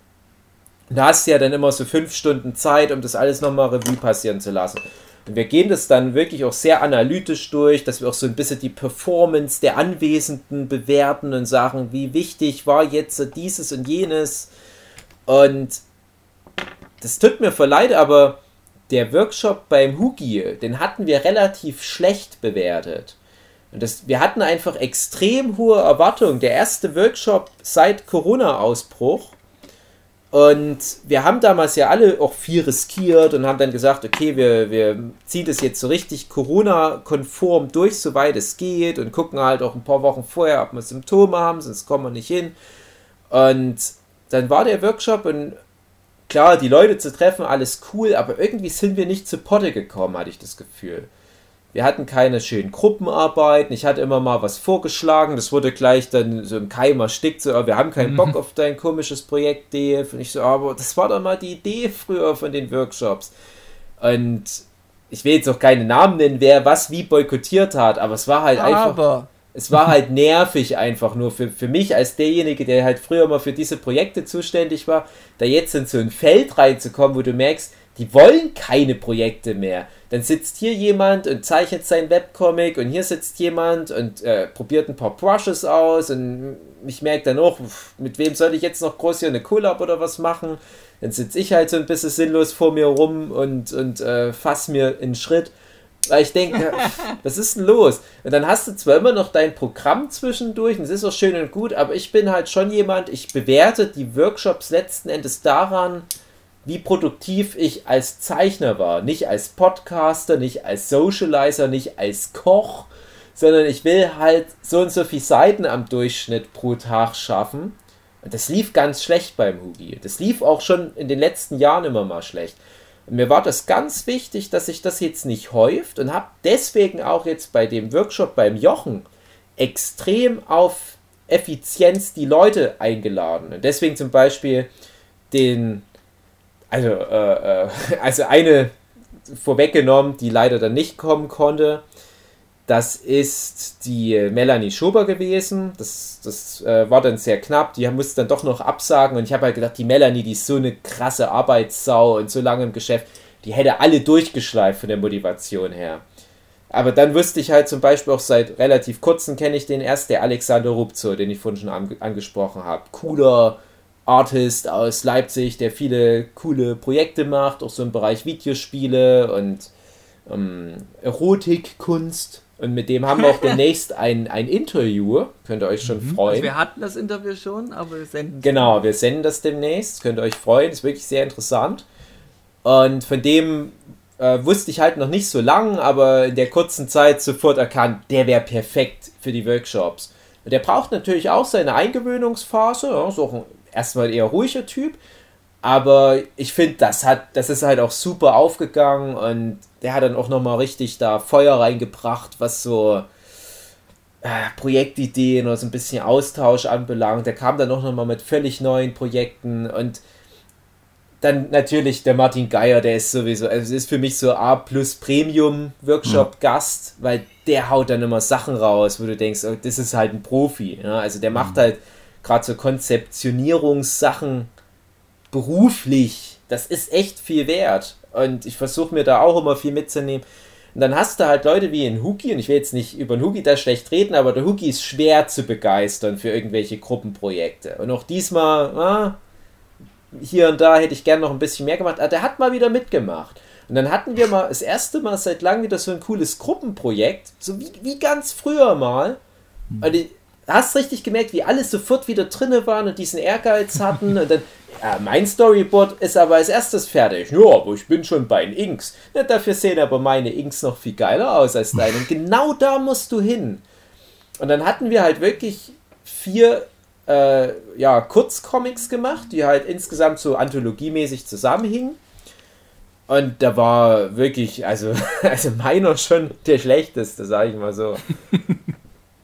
Und hast ja dann immer so fünf Stunden Zeit, um das alles nochmal Revue passieren zu lassen. Und wir gehen das dann wirklich auch sehr analytisch durch, dass wir auch so ein bisschen die Performance der Anwesenden bewerten und sagen, wie wichtig war jetzt dieses und jenes. Und das tut mir voll leid, aber der Workshop beim Hugi, den hatten wir relativ schlecht bewertet. Und das, wir hatten einfach extrem hohe Erwartungen. Der erste Workshop seit Corona-Ausbruch. Und wir haben damals ja alle auch viel riskiert und haben dann gesagt, okay, wir, wir ziehen das jetzt so richtig Corona-konform durch, soweit es geht und gucken halt auch ein paar Wochen vorher, ob wir Symptome haben, sonst kommen wir nicht hin. Und dann war der Workshop und klar, die Leute zu treffen, alles cool, aber irgendwie sind wir nicht zu Potte gekommen, hatte ich das Gefühl. Wir hatten keine schönen Gruppenarbeiten. Ich hatte immer mal was vorgeschlagen. Das wurde gleich dann so im Keim erstickt. So, wir haben keinen Bock auf dein komisches Projekt, Dave. Und ich so, aber das war doch mal die Idee früher von den Workshops. Und ich will jetzt auch keine Namen nennen, wer was wie boykottiert hat, aber es war halt einfach. Aber Es war halt nervig einfach nur für, für mich als derjenige, der halt früher mal für diese Projekte zuständig war, da jetzt in so ein Feld reinzukommen, wo du merkst, die wollen keine Projekte mehr. Dann sitzt hier jemand und zeichnet sein Webcomic und hier sitzt jemand und äh, probiert ein paar Brushes aus und ich merke dann auch, mit wem soll ich jetzt noch groß hier eine Collab oder was machen? Dann sitze ich halt so ein bisschen sinnlos vor mir rum und, und äh, fass mir einen Schritt. Weil ich denke, was ist denn los? Und dann hast du zwar immer noch dein Programm zwischendurch, und es ist auch schön und gut, aber ich bin halt schon jemand, ich bewerte die Workshops letzten Endes daran, wie produktiv ich als Zeichner war. Nicht als Podcaster, nicht als Socializer, nicht als Koch, sondern ich will halt so und so viele Seiten am Durchschnitt pro Tag schaffen. Und das lief ganz schlecht beim Hugi. Das lief auch schon in den letzten Jahren immer mal schlecht. Und mir war das ganz wichtig, dass sich das jetzt nicht häuft und habe deswegen auch jetzt bei dem Workshop beim Jochen extrem auf Effizienz die Leute eingeladen. Und deswegen zum Beispiel den, also, äh, äh, also eine vorweggenommen, die leider dann nicht kommen konnte. Das ist die Melanie Schober gewesen. Das, das äh, war dann sehr knapp. Die musste dann doch noch absagen. Und ich habe halt gedacht, die Melanie, die ist so eine krasse Arbeitssau und so lange im Geschäft, die hätte alle durchgeschleift von der Motivation her. Aber dann wusste ich halt zum Beispiel auch seit relativ kurzem kenne ich den erst, der Alexander Rupzo, den ich vorhin schon ange angesprochen habe. Cooler Artist aus Leipzig, der viele coole Projekte macht, auch so im Bereich Videospiele und ähm, Erotikkunst. Und mit dem haben wir auch demnächst ein, ein Interview. Könnt ihr euch schon freuen. also wir hatten das Interview schon, aber wir senden Genau, wir senden das demnächst. Könnt ihr euch freuen. Ist wirklich sehr interessant. Und von dem äh, wusste ich halt noch nicht so lang, aber in der kurzen Zeit sofort erkannt, der wäre perfekt für die Workshops. Und der braucht natürlich auch seine Eingewöhnungsphase. Ja, ist auch ein, erstmal ein eher ruhiger Typ. Aber ich finde, das hat, das ist halt auch super aufgegangen und der hat dann auch nochmal richtig da Feuer reingebracht, was so äh, Projektideen oder so ein bisschen Austausch anbelangt. Der kam dann auch nochmal mit völlig neuen Projekten und dann natürlich der Martin Geier, der ist sowieso, also ist für mich so A plus Premium Workshop Gast, weil der haut dann immer Sachen raus, wo du denkst, oh, das ist halt ein Profi. Ja? Also der macht halt gerade so Konzeptionierungssachen beruflich. Das ist echt viel wert. Und ich versuche mir da auch immer viel mitzunehmen. Und dann hast du halt Leute wie ein Huki, und ich will jetzt nicht über den Huki da schlecht reden, aber der Huki ist schwer zu begeistern für irgendwelche Gruppenprojekte. Und auch diesmal, ah, hier und da hätte ich gern noch ein bisschen mehr gemacht, aber der hat mal wieder mitgemacht. Und dann hatten wir mal das erste Mal seit langem wieder so ein cooles Gruppenprojekt, so wie, wie ganz früher mal. Und du hast richtig gemerkt, wie alle sofort wieder drinne waren und diesen Ehrgeiz hatten. Und dann, ja, mein Storyboard ist aber als erstes fertig. Ja, aber ich bin schon bei den Inks. Ja, dafür sehen aber meine Inks noch viel geiler aus als deine. Und genau da musst du hin. Und dann hatten wir halt wirklich vier äh, ja, Kurzcomics gemacht, die halt insgesamt so anthologiemäßig zusammenhingen. Und da war wirklich, also, also meiner schon der schlechteste, sage ich mal so.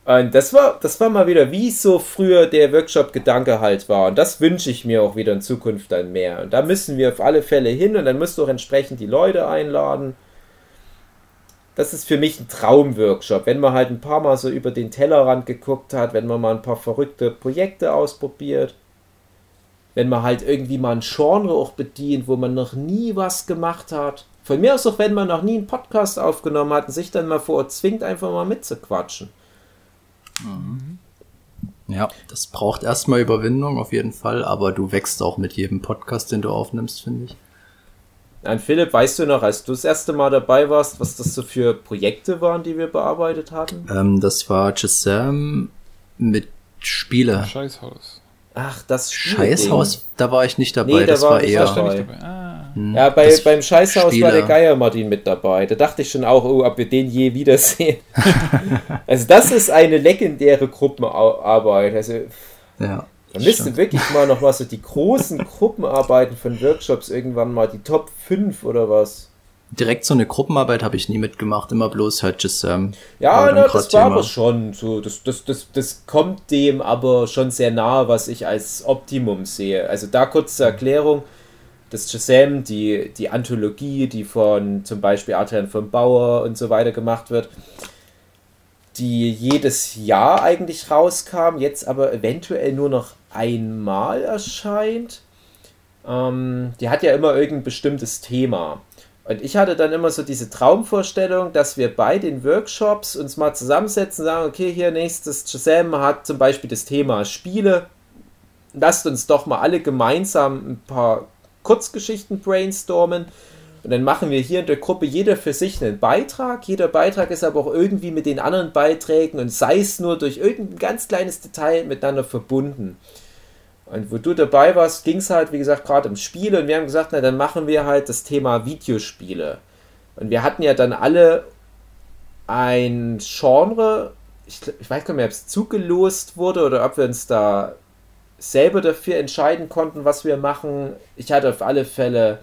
Und das war, das war mal wieder, wie so früher der Workshop-Gedanke halt war. Und das wünsche ich mir auch wieder in Zukunft dann mehr. Und da müssen wir auf alle Fälle hin und dann musst du auch entsprechend die Leute einladen. Das ist für mich ein Traumworkshop, wenn man halt ein paar Mal so über den Tellerrand geguckt hat, wenn man mal ein paar verrückte Projekte ausprobiert. wenn man halt irgendwie mal ein Genre auch bedient, wo man noch nie was gemacht hat. Von mir aus auch, wenn man noch nie einen Podcast aufgenommen hat und sich dann mal vor Ort zwingt, einfach mal mitzuquatschen. Ja, das braucht erstmal Überwindung auf jeden Fall, aber du wächst auch mit jedem Podcast, den du aufnimmst, finde ich. An Philipp, weißt du noch, als du das erste Mal dabei warst, was das so für Projekte waren, die wir bearbeitet hatten? Ähm, das war Shazam mit Spiele. Scheißhaus. Ach, das. Scheißhaus, da war ich nicht dabei, Nee, da das war- war ich eher. war Dabei. Ah. Hm, Ja, bei, das beim Scheißhaus war Spiele. der Geier Martin mit dabei. Da dachte ich schon auch, oh, ob wir den je wiedersehen. also das ist eine legendäre Gruppenarbeit. Also Ja, man müsste stimmt. wirklich mal noch was so die großen Gruppenarbeiten von Workshops irgendwann mal, die Top 5 oder was. Direkt so eine Gruppenarbeit habe ich nie mitgemacht, immer bloß halt Shazam. Ja, War dann na, das war aber schon so. Das, das, das, das kommt dem aber schon sehr nahe, was ich als Optimum sehe. Also da kurz zur Erklärung. Das Shazam, die, die Anthologie, die von zum Beispiel Adrian von Bauer und so weiter gemacht wird, die jedes Jahr eigentlich rauskam, jetzt aber eventuell nur noch einmal erscheint. Ähm, die hat ja immer irgendein bestimmtes Thema. Und ich hatte dann immer so diese Traumvorstellung, dass wir bei den Workshops uns mal zusammensetzen und sagen, okay, hier nächstes Shazam hat zum Beispiel das Thema Spiele. Lasst uns doch mal alle gemeinsam ein paar Kurzgeschichten brainstormen. Und dann machen wir hier in der Gruppe jeder für sich einen Beitrag. Jeder Beitrag ist aber auch irgendwie mit den anderen Beiträgen und sei es nur durch irgendein ganz kleines Detail miteinander verbunden. Und wo du dabei warst, ging es halt, wie gesagt, gerade um Spiele. Und wir haben gesagt, na, dann machen wir halt das Thema Videospiele. Und wir hatten ja dann alle ein Genre, ich, ich weiß gar nicht mehr, ob es zugelost wurde oder ob wir uns da selber dafür entscheiden konnten, was wir machen. Ich hatte auf alle Fälle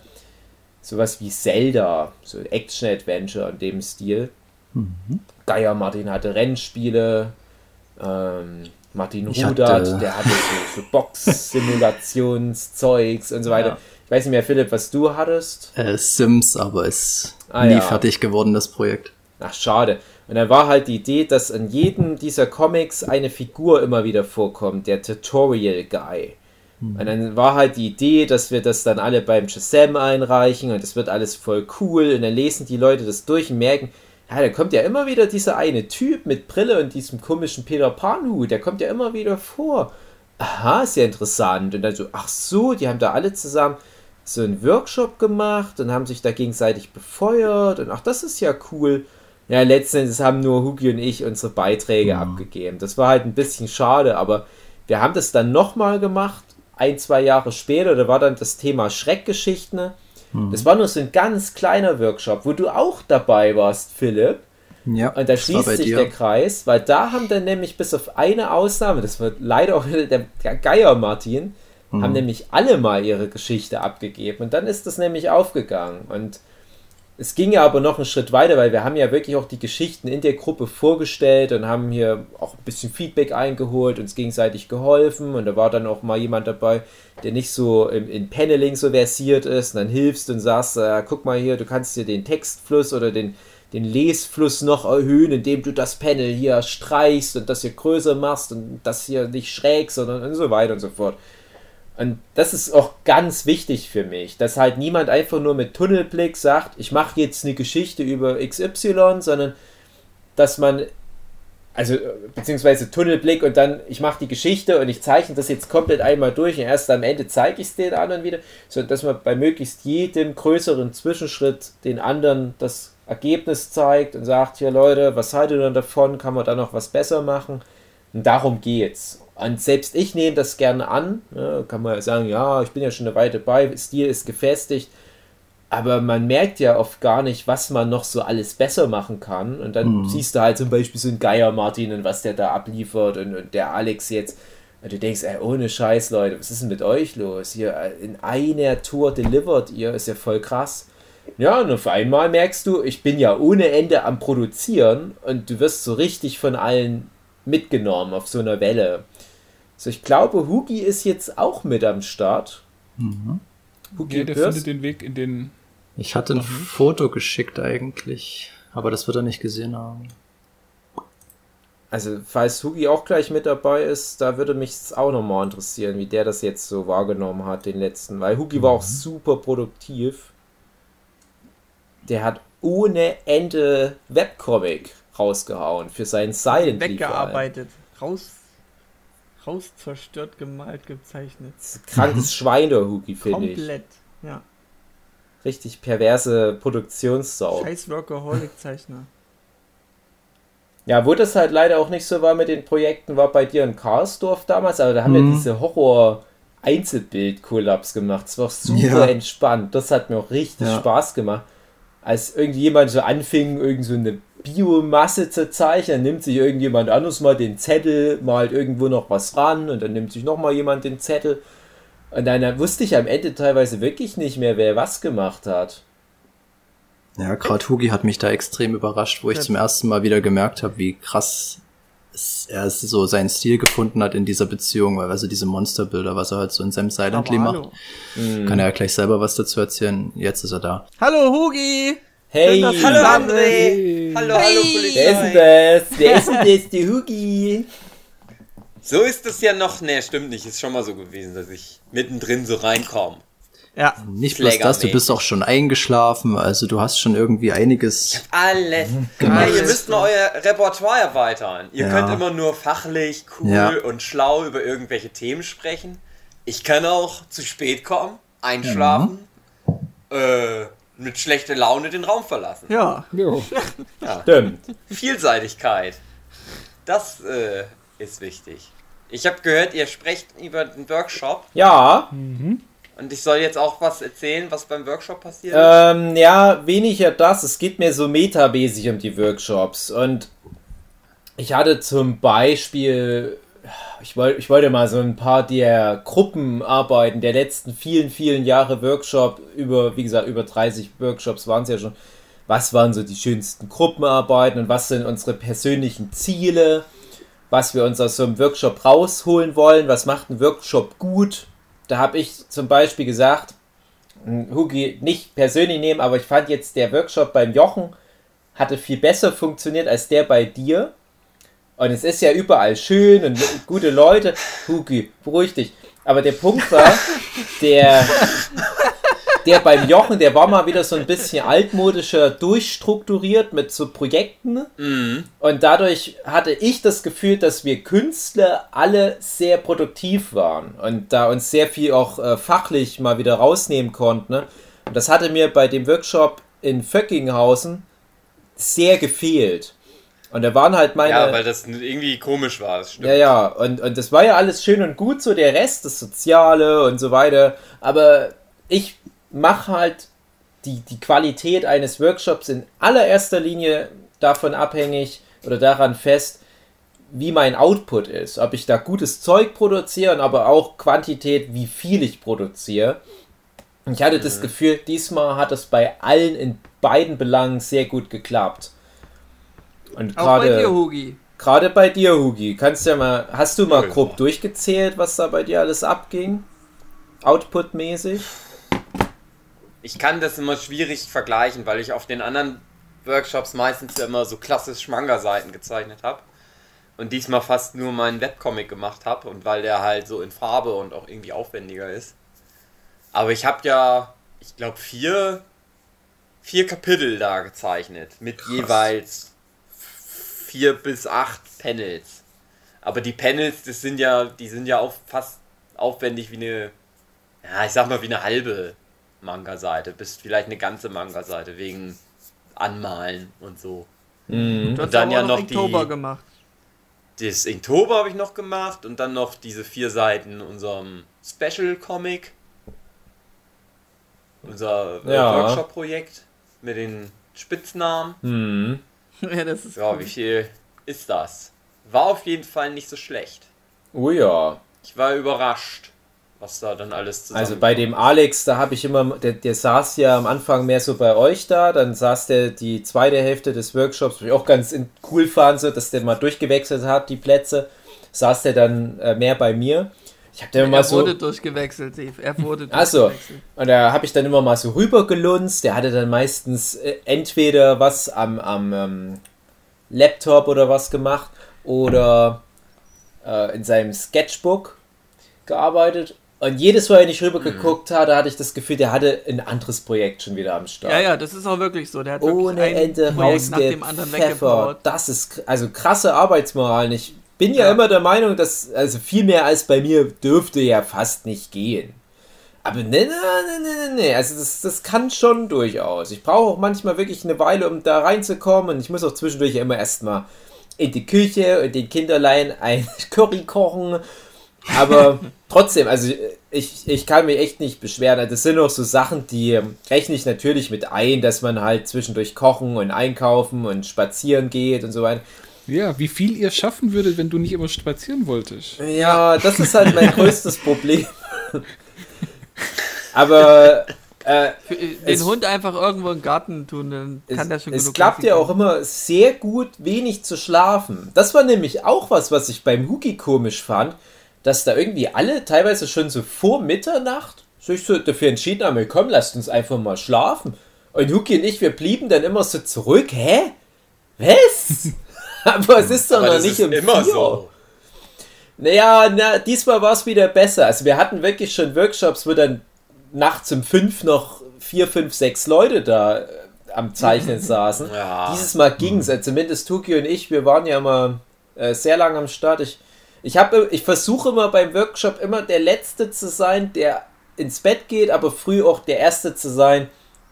sowas wie Zelda, so Action-Adventure in dem Stil. Geier Martin hatte Rennspiele, ähm, Martin Ich Rudert, hatte- der hatte so, so Box-Simulationszeugs und so weiter. Ja. Ich weiß nicht mehr, Philipp, was du hattest. Äh, Sims, aber ist Ah, nie ja. fertig geworden, das Projekt. Ach, schade. Und dann war halt die Idee, dass in jedem dieser Comics eine Figur immer wieder vorkommt, der Tutorial Guy. Und dann war halt die Idee, dass wir das dann alle beim Shazam einreichen und es wird alles voll cool und dann lesen die Leute das durch und merken, ja, da kommt ja immer wieder dieser eine Typ mit Brille und diesem komischen Peter Pan-Hut, der kommt ja immer wieder vor. Aha, ist ja interessant. Und dann so, ach so, die haben da alle zusammen so einen Workshop gemacht und haben sich da gegenseitig befeuert und ach, das ist ja cool. Ja, letzten Endes haben nur Hugi und ich unsere Beiträge abgegeben. Das war halt ein bisschen schade, aber wir haben das dann nochmal gemacht, ein, zwei Jahre später, da war dann das Thema Schreckgeschichten. Das war nur so ein ganz kleiner Workshop, wo du auch dabei warst, Philipp. Ja, Und da schließt sich dir. der Kreis, weil da haben dann nämlich bis auf eine Ausnahme, das wird leider auch wieder der, der Geier Martin, Mhm. haben nämlich alle mal ihre Geschichte abgegeben. Und dann ist das nämlich aufgegangen. Und es ging ja aber noch einen Schritt weiter, weil wir haben ja wirklich auch die Geschichten in der Gruppe vorgestellt und haben hier auch ein bisschen Feedback eingeholt, uns gegenseitig geholfen und da war dann auch mal jemand dabei, der nicht so im, in Paneling so versiert ist und dann hilfst und sagst, äh, guck mal hier, du kannst dir den Textfluss oder den, den Lesfluss noch erhöhen, indem du das Panel hier streichst und das hier größer machst und das hier nicht schräg, sondern und so weiter und so fort. Und das ist auch ganz wichtig für mich, dass halt niemand einfach nur mit Tunnelblick sagt, ich mache jetzt eine Geschichte über XY, sondern dass man, also beziehungsweise Tunnelblick und dann, ich mache die Geschichte und ich zeichne das jetzt komplett einmal durch und erst am Ende zeige ich es den anderen wieder, sondern dass man bei möglichst jedem größeren Zwischenschritt den anderen das Ergebnis zeigt und sagt, hier Leute, was haltet ihr davon, kann man da noch was besser machen? Und darum geht's. Und selbst ich nehme das gerne an. Ne? Kann man ja sagen, ja, ich bin ja schon eine Weile bei, Stil ist gefestigt. Aber man merkt ja oft gar nicht, was man noch so alles besser machen kann. Und dann siehst du halt zum Beispiel so einen Geier Martin und was der da abliefert und, und der Alex jetzt. Und du denkst, ey, ohne Scheiß, Leute, was ist denn mit euch los? Hier äh, in einer Tour delivert ihr, ist ja voll krass. Ja, und auf einmal merkst du, ich bin ja ohne Ende am Produzieren und du wirst so richtig von allen mitgenommen auf so einer Welle. So, ich glaube, Hugi ist jetzt auch mit am Start. Hugi, Ja, der hörst- findet den Weg in den. Ich hatte ein Foto geschickt eigentlich, aber das wird er nicht gesehen haben. also falls Hugi auch gleich mit dabei ist, da würde mich auch nochmal interessieren, wie der das jetzt so wahrgenommen hat, den letzten. Weil Hugi war auch super produktiv. Der hat ohne Ende Webcomic rausgehauen für seinen Silent. Weggearbeitet. Raus, raus zerstört, gemalt, gezeichnet. Krankes Schweine-Hugi, finde ich. Komplett. Ja. Richtig perverse Produktionssau. Scheiß Workaholic-Zeichner. Ja, wo das halt leider auch nicht so war mit den Projekten, war bei dir in Karlsdorf damals, aber da haben Mhm. wir diese Horror-Einzelbild-Kollaps gemacht. Das war super Ja. entspannt. Das hat mir auch richtig Ja. Spaß gemacht. Als irgendjemand so anfing, irgend so eine Biomasse zu zeichnen, nimmt sich irgendjemand anderes mal den Zettel, malt irgendwo noch was ran und dann nimmt sich noch mal jemand den Zettel. Und dann wusste ich am Ende teilweise wirklich nicht mehr, wer was gemacht hat. Ja, gerade Hugi hat mich da extrem überrascht, wo ich Ja. zum ersten Mal wieder gemerkt habe, wie krass er so seinen Stil gefunden hat in dieser Beziehung, weil also diese Monsterbilder, was er halt so in seinem Silently macht, hallo. kann er ja gleich selber was dazu erzählen. Jetzt ist er da. Hallo Hugi! Hey! Hallo André! Hallo, hallo Polizei! Wer ist denn das? Wer ist denn das? Die Hugi. So ist es ja noch. Nee, stimmt nicht. Ist schon mal so gewesen, dass ich mittendrin so reinkomme. Ja, Nicht bloß das, du bist auch schon eingeschlafen, also du hast schon irgendwie einiges. Alles. Gemacht. Ja, ihr müsst mal euer Repertoire erweitern. Ihr Ja. könnt immer nur fachlich, cool Ja. und schlau über irgendwelche Themen sprechen. Ich kann auch zu spät kommen, einschlafen, äh, mit schlechter Laune den Raum verlassen. ja. Jo. Stimmt. Vielseitigkeit. Das äh, ist wichtig. Ich habe gehört, ihr sprecht über den Workshop Ja, und ich soll jetzt auch was erzählen, was beim Workshop passiert ähm, ja, weniger das. Es geht mir so metamäßig um die Workshops. Und ich hatte zum Beispiel, ich, wollt, ich wollte mal so ein paar der Gruppenarbeiten der letzten vielen, vielen Jahre Workshop, über, wie gesagt, über 30 Workshops waren es ja schon. Was waren so die schönsten Gruppenarbeiten und was sind unsere persönlichen Ziele? was wir uns aus so einem Workshop rausholen wollen, was macht ein Workshop gut. Da habe ich zum Beispiel gesagt, Hugi nicht persönlich nehmen, aber ich fand jetzt der Workshop beim Jochen hatte viel besser funktioniert als der bei dir. Und es ist ja überall schön und gute Leute. Hugi, beruhig dich. Aber der Punkt war, der, der beim Jochen, der war mal wieder so ein bisschen altmodischer durchstrukturiert mit so Projekten. Mhm. Und dadurch hatte ich das Gefühl, dass wir Künstler alle sehr produktiv waren und da uns sehr viel auch äh, fachlich mal wieder rausnehmen konnten. Ne? Und das hatte mir bei dem Workshop in Vöckinghausen sehr gefehlt. Und da waren halt meine. Ja, weil das irgendwie komisch war. Das stimmt. Ja, ja, und, und das war ja alles schön und gut, so der Rest, das Soziale und so weiter. Aber ich mache halt die, die Qualität eines Workshops in allererster Linie davon abhängig oder daran fest, wie mein Output ist. Ob ich da gutes Zeug produziere und aber auch Quantität, wie viel ich produziere. Ich hatte das Gefühl, diesmal hat es bei allen in beiden Belangen sehr gut geklappt. Und Auch bei dir, gerade Hugi. Gerade bei dir, Hugi, kannst du ja mal, hast du mal Ja. grob durchgezählt, was da bei dir alles abging? Output-mäßig? Ich kann das immer schwierig vergleichen, weil ich auf den anderen Workshops meistens ja immer so klassisch Manga-Seiten gezeichnet habe. Und diesmal fast nur meinen Webcomic gemacht habe und weil der halt so in Farbe und auch irgendwie aufwendiger ist. Aber ich habe ja, ich glaube, vier, vier Kapitel da gezeichnet mit jeweils vier bis acht Panels. Aber die Panels, das sind ja, die sind ja auch fast aufwendig wie eine, ja, ich sag mal wie eine halbe Manga-Seite, bis vielleicht eine ganze Manga-Seite wegen Anmalen und so. Mhm. Du hast dann ja noch noch die- Inktober gemacht. Das Inktober habe ich noch gemacht und dann noch diese vier Seiten unserem Special-Comic. Unser äh, Ja. Workshop-Projekt mit den Spitznamen. Mhm. ja, das ist Ja, cool. wie viel ist das? War auf jeden Fall nicht so schlecht. Oh ja. Ich war überrascht, was da dann alles zusammen. Also bei dem Alex, da habe ich immer, der, der saß ja am Anfang mehr so bei euch da, dann saß der die zweite Hälfte des Workshops, was ich auch ganz in- cool fand, so, dass der mal durchgewechselt hat, die Plätze, saß der dann äh, mehr bei mir. Ich habe dann immer Er so... wurde durchgewechselt, Steve. Er wurde durchgewechselt. Und da habe ich dann immer mal so rübergelunzt. Der hatte dann meistens äh, entweder was am, am ähm, Laptop oder was gemacht. oder äh, in seinem Sketchbook gearbeitet. Und jedes Mal, wenn ich rüber geguckt habe, hatte ich das Gefühl, der hatte ein anderes Projekt schon wieder am Start. Ja, ja, das ist auch wirklich so. Der hat Ohne Ende Projekt nach dem anderen rausgepfeffert. weggebaut. Das ist also krasse Arbeitsmoral. Ich bin ja, Ja. immer der Meinung, dass also viel mehr als bei mir dürfte ja fast nicht gehen. Aber ne, ne, ne, ne, ne, also das, das kann schon durchaus. Ich brauche auch manchmal wirklich eine Weile, um da reinzukommen. Und ich muss auch zwischendurch immer erstmal in die Küche und den Kinderlein ein Curry kochen. Aber trotzdem, also ich, ich kann mich echt nicht beschweren. Das sind auch so Sachen, die rechne ich natürlich mit ein, dass man halt zwischendurch kochen und einkaufen und spazieren geht und so weiter. Ja, wie viel ihr schaffen würdet, wenn du nicht immer spazieren wolltest. Ja, das ist halt mein größtes Problem. Aber äh, äh, den Es- Hund einfach irgendwo im Garten tun, dann es, kann der schon es klappt ja auch immer sehr gut, wenig zu schlafen. Das war nämlich auch was, was ich beim Huki komisch fand, dass da irgendwie alle teilweise schon so vor Mitternacht sich so dafür entschieden haben, komm, lasst uns einfach mal schlafen. Und Huki und ich, wir blieben dann immer so zurück. Hä? Was? Aber es ist doch Aber noch das nicht ist um immer vier. so. Naja, na, diesmal war es wieder besser. Also wir hatten wirklich schon Workshops, wo dann nachts um fünf noch vier, fünf, sechs Leute da äh, am Zeichnen saßen. Ja. Dieses Mal ging es. Also zumindest Tuki und ich, wir waren ja immer äh, sehr lange am Start. Ich, ich, hab, ich versuche immer beim Workshop immer der Letzte zu sein, der ins Bett geht, aber früh auch der Erste zu sein,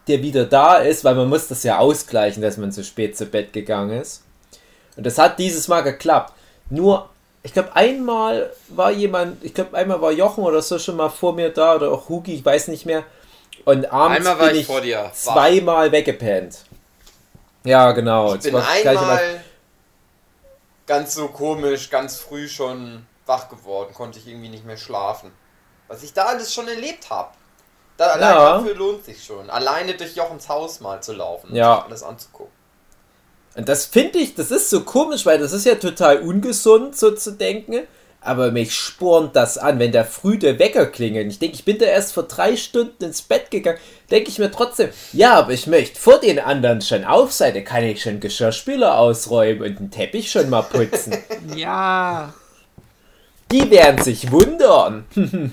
der wieder da ist, weil man muss das ja ausgleichen, dass man so spät zu Bett gegangen ist. Und das hat dieses Mal geklappt. Nur, ich glaube, einmal war jemand, ich glaube, einmal war Jochen oder so schon mal vor mir da oder auch Hugi, ich weiß nicht mehr. Und abends Einmal war bin ich ich vor dir. Zweimal weggepennt. Ja, genau. Ich bin einmal ganz so komisch, ganz früh schon wach geworden, konnte ich irgendwie nicht mehr schlafen. Was ich da alles schon erlebt habe. Da allein Ja. dafür lohnt sich schon. Alleine durch Jochens Haus mal zu laufen und Ja. sich alles anzugucken. Und das finde ich, das ist so komisch, weil das ist ja total ungesund, so zu denken. Aber mich spornt das an, wenn da früh der Wecker klingelt. Ich denke, ich bin da erst vor drei Stunden ins Bett gegangen. Denke ich mir trotzdem, ja, aber ich möchte vor den anderen schon auf sein. Da kann ich schon Geschirrspüler ausräumen und den Teppich schon mal putzen. Ja, Die werden sich wundern.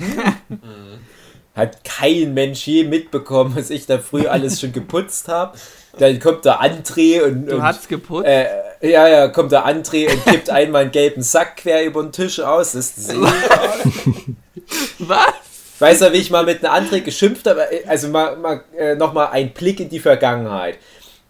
Hat kein Mensch je mitbekommen, was ich da früh alles schon geputzt habe. Dann kommt der André und, du und hast geputzt. äh, ja, ja, kommt der André und kippt einmal einen gelben Sack quer über den Tisch aus. Das ist Was? Weiß er, wie ich mal mit einem André geschimpft habe? Also mal, mal äh, nochmal ein Blick in die Vergangenheit.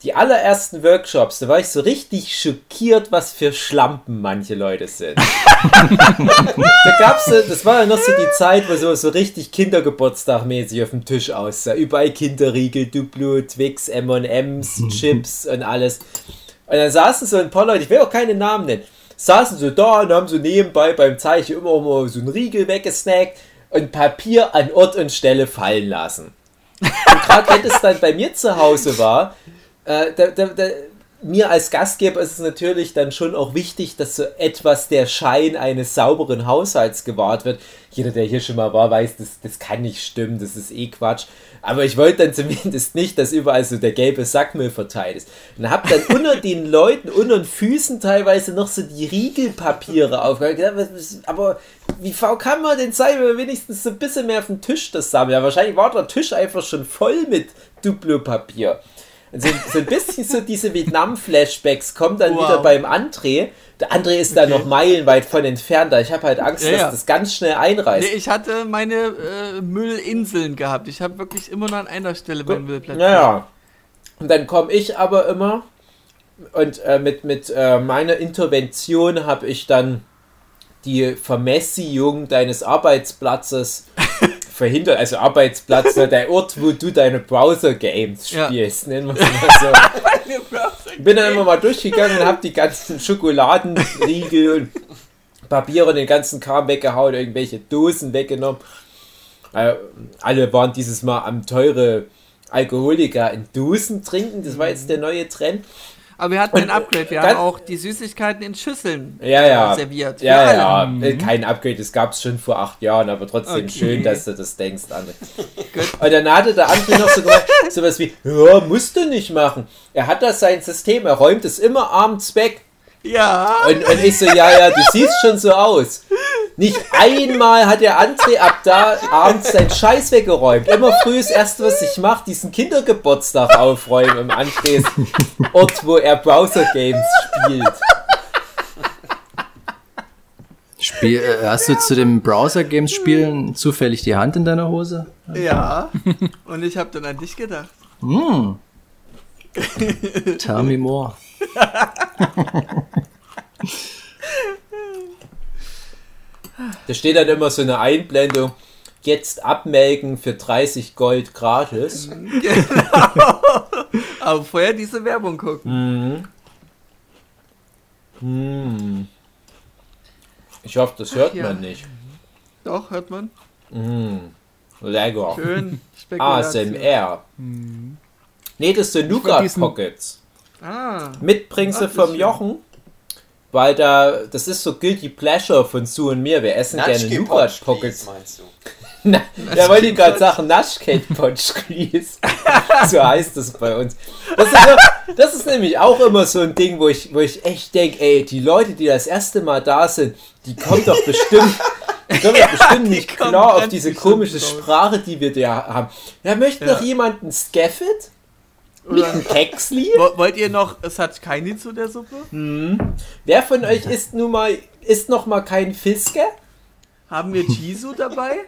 Die allerersten Workshops, da war ich so richtig schockiert, was für Schlampen manche Leute sind. da gab's, das war ja noch so die Zeit, wo so, so richtig Kindergeburtstag-mäßig auf dem Tisch aussah. Überall Kinderriegel, Duplo, Twix, M&M's, Chips und alles. Und dann saßen so ein paar Leute, ich will auch keine Namen nennen, saßen so da und haben so nebenbei beim Zeichen immer mal so einen Riegel weggesnackt und Papier an Ort und Stelle fallen lassen. Und gerade wenn es dann bei mir zu Hause war, äh, da, da, da, mir als Gastgeber ist es natürlich dann schon auch wichtig, dass so etwas der Schein eines sauberen Haushalts gewahrt wird. Jeder, der hier schon mal war, weiß, das, das kann nicht stimmen, das ist eh Quatsch. Aber ich wollte dann zumindest nicht, dass überall so der gelbe Sackmüll verteilt ist. Und hab dann unter den Leuten, unter den Füßen teilweise noch so die Riegelpapiere aufgehört. Aber wie faul kann man denn sein, wenn man wenigstens so ein bisschen mehr auf dem Tisch das sammelt? Ja, wahrscheinlich war der Tisch einfach schon voll mit Duplo-Papier. So, so ein bisschen so diese Vietnam-Flashbacks kommen dann Wow. wieder beim André. Der André ist da noch meilenweit von entfernt, ich habe halt Angst, Ja, dass ja. das ganz schnell einreißt. Nee, ich hatte meine äh, Müllinseln gehabt. Ich habe wirklich immer nur an einer Stelle meinen Müll platziert. Naja. Und dann komme ich aber immer und äh, mit, mit äh, meiner Intervention habe ich dann die Vermessiung deines Arbeitsplatzes verhindert. Also Arbeitsplatz, ne, der Ort, wo du deine Browser-Games Ja. spielst, nennen wir es mal so. Bin dann immer mal durchgegangen und habe die ganzen Schokoladenriegel und Papiere und den ganzen Kram weggehauen, irgendwelche Dosen weggenommen. Äh, alle waren dieses Mal am teure Alkoholiker in Dosen trinken. Das war jetzt der neue Trend. Aber wir hatten Und, ein Upgrade. Wir haben auch die Süßigkeiten in Schüsseln Ja, ja. serviert. Ja, ja. Äh, Kein Upgrade, das gab es schon vor acht Jahren, aber trotzdem Okay. schön, dass du das denkst, André. Gut. Und dann hatte der André noch so sowas wie, ja, musst du nicht machen. Er hat das sein System, er räumt es immer abends weg. Ja. Und, und ich so, ja, ja, du siehst schon so aus. Nicht einmal hat der André ab da abends seinen Scheiß weggeräumt. Immer früh das Erste, was ich mache, diesen Kindergeburtstag aufräumen im Andres Ort, wo er Browser-Games spielt. Spiel, äh, hast du zu dem Browser-Games-Spielen zufällig die Hand in deiner Hose? Ja. Und ich habe dann an dich gedacht. Hm. Tell me more. Da steht dann immer so eine Einblendung. Jetzt abmelken für 30 Gold gratis. Genau. Aber vorher diese Werbung gucken. Hm. Ich hoffe, das hört ja. man nicht. Doch, hört man. Hm. Lecker. Schön. ASMR. Nee, das sind Nougat diesen- Pockets. Ah. Mitbringsel Ach, vom Jochen. Weil da, das ist so Guilty Pleasure von Sue und mir. Wir essen gerne Natschki Nougat Potsch, Pockets. please, meinst du? Na, da wollte ich gerade sagen, Naschcake Potsch, please. so heißt das bei uns. Das ist, so, das ist nämlich auch immer so ein Ding, wo ich, wo ich echt denke, ey, die Leute, die das erste Mal da sind, die kommen doch bestimmt, die kommen doch bestimmt nicht kommen klar auf ganz diese bestimmt komische raus. Sprache, die wir da haben. Ja, möchte Ja. noch jemand ein Scaffet? Kexli? Wo- wollt ihr noch, es hat keine zu der Suppe? Wer von euch isst nun mal, isst noch mal kein Fiske? Haben wir Chisu dabei?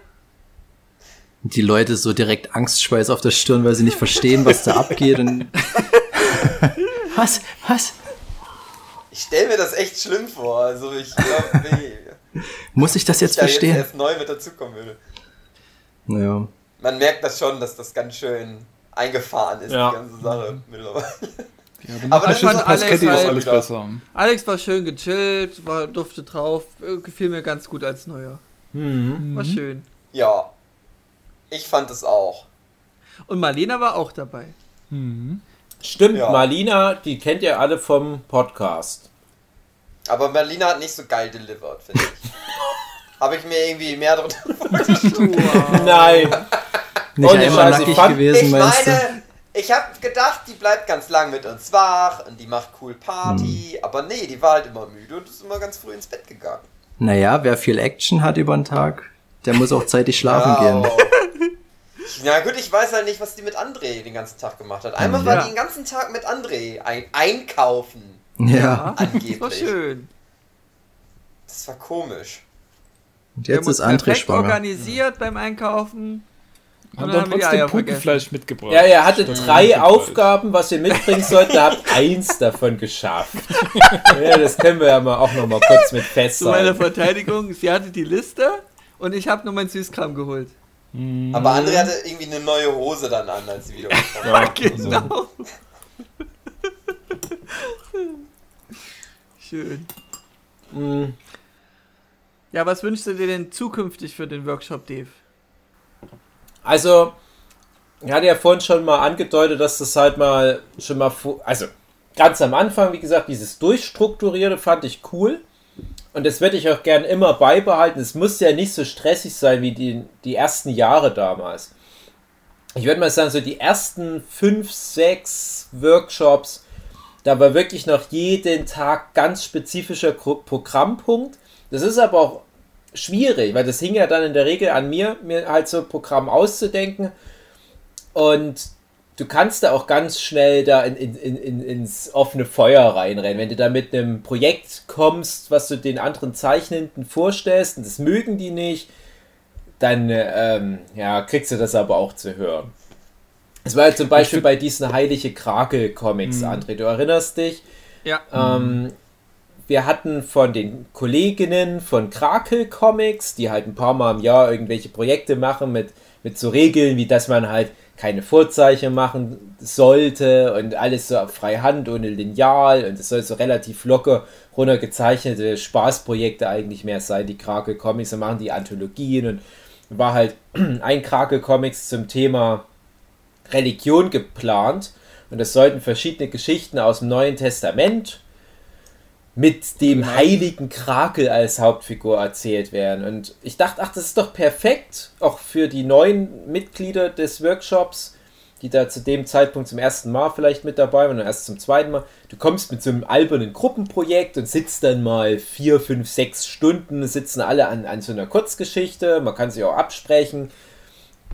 Die Leute so direkt Angstschweiß auf der Stirn, weil sie nicht verstehen, was da abgeht. Und was? Was? Ich stelle mir das echt schlimm vor. Also ich glaube, nee. Muss ich das jetzt ich da jetzt verstehen? erst neu mit dazukommen würde. Naja. Man merkt das schon, dass das ganz schön eingefahren ist, Ja. die ganze Sache mittlerweile. Ja, Aber das fand Alex ist halt alles besser. Alex war schön gechillt, war durfte drauf, gefiel mir ganz gut als Neuer. War schön. Ja. Ich fand es auch. Und Marlena war auch dabei. Stimmt, Ja. Marlina, die kennt ihr alle vom Podcast. Aber Berliner hat nicht so geil delivered, finde ich. Habe ich mir irgendwie mehr drin. Nein. Nicht Ohne einmal nackig fand- gewesen, Ich meinst du? meine, ich habe gedacht, die bleibt ganz lang mit uns wach und die macht cool Party. Hm. Aber nee, die war halt immer müde und ist immer ganz früh ins Bett gegangen. Naja, wer viel Action hat über den Tag, der muss auch zeitig schlafen gehen. aber- Na gut, ich weiß halt nicht, was die mit André den ganzen Tag gemacht hat. Einmal war Ja. die den ganzen Tag mit André ein einkaufen. Ja. Das war Angeblich. schön. Das war komisch. Und jetzt ist André perfekt schwanger. organisiert beim Einkaufen. Haben dann trotzdem Eier vergessen. Puppenfleisch mitgebracht. Ja, hattet Statt drei. Aufgaben, was ihr mitbringen sollt, ihr habt eins davon geschafft. Ja, das können wir ja mal auch noch mal kurz mit Zu meiner festhalten. Verteidigung, sie hatte die Liste und ich habe nur mein Süßkram geholt. Aber André hatte irgendwie eine neue Hose dann an, als sie wieder war. Genau. Schön. Mhm. Ja, was wünschst du dir denn zukünftig für den Workshop, Dave? Also, ich hatte ja vorhin schon mal angedeutet, dass das halt mal schon mal, also ganz am Anfang, wie gesagt, dieses Durchstrukturierte fand ich cool. Und das werde ich auch gern immer beibehalten. Es muss ja nicht so stressig sein wie die, die ersten Jahre damals. Ich würde mal sagen, so die ersten fünf, sechs Workshops, da war wirklich noch jeden Tag ganz spezifischer Programmpunkt. Das ist aber auch schwierig, weil das hing ja dann in der Regel an mir, mir halt so ein Programm auszudenken. Und du kannst da auch ganz schnell da in, in, in, in, ins offene Feuer reinrennen. Wenn du da mit einem Projekt kommst, was du den anderen Zeichnenden vorstellst und das mögen die nicht, dann ähm, ja, kriegst du das aber auch zu hören. Es war halt zum Beispiel bei diesen Heilige Krakel-Comics, André, du erinnerst dich? Ja. Ähm, wir hatten von den Kolleginnen von Krakel Comics, die halt ein paar Mal im Jahr irgendwelche Projekte machen mit, mit so Regeln, wie dass man halt keine Vorzeichen machen sollte und alles so auf freie Hand ohne Lineal und es soll so relativ locker runtergezeichnete Spaßprojekte eigentlich mehr sein, die Krakel Comics, dann machen die Anthologien und war halt ein Krakel Comics zum Thema Religion geplant und es sollten verschiedene Geschichten aus dem Neuen Testament mit dem heiligen Krakel als Hauptfigur erzählt werden. Und ich dachte, ach, das ist doch perfekt, auch für die neuen Mitglieder des Workshops, die da zu dem Zeitpunkt zum ersten Mal vielleicht mit dabei waren, oder erst zum zweiten Mal. Du kommst mit so einem albernen Gruppenprojekt und sitzt dann mal vier, fünf, sechs Stunden, sitzen alle an, an so einer Kurzgeschichte, man kann sich auch absprechen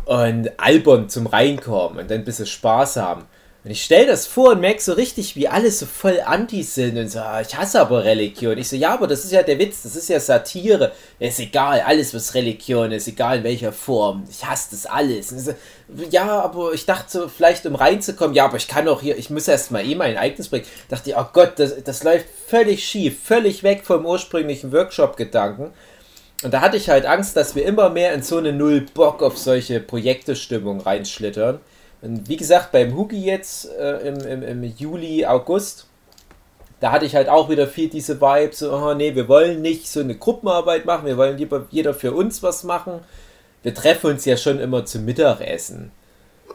und albern zum Reinkommen und dann ein bisschen Spaß haben. Und ich stelle das vor und merke so richtig, wie alle so voll anti sind und so, ah, ich hasse aber Religion. Ich so, ja, aber das ist ja der Witz, das ist ja Satire. Ist egal, alles was Religion ist, egal in welcher Form. Ich hasse das alles. So, ja, aber ich dachte so, vielleicht um reinzukommen, ja, aber ich kann auch hier, ich muss erst mal eh mein eigenes bringen. Dachte ich, oh Gott, das, das läuft völlig schief, völlig weg vom ursprünglichen Workshop-Gedanken. Und da hatte ich halt Angst, dass wir immer mehr in so eine Null Bock auf solche Projekte-Stimmung reinschlittern. Und wie gesagt, beim Hugi jetzt äh, im, im, im Juli, August, da hatte ich halt auch wieder viel diese Vibe, so, oh, nee, wir wollen nicht so eine Gruppenarbeit machen, wir wollen lieber jeder für uns was machen. Wir treffen uns ja schon immer zum Mittagessen.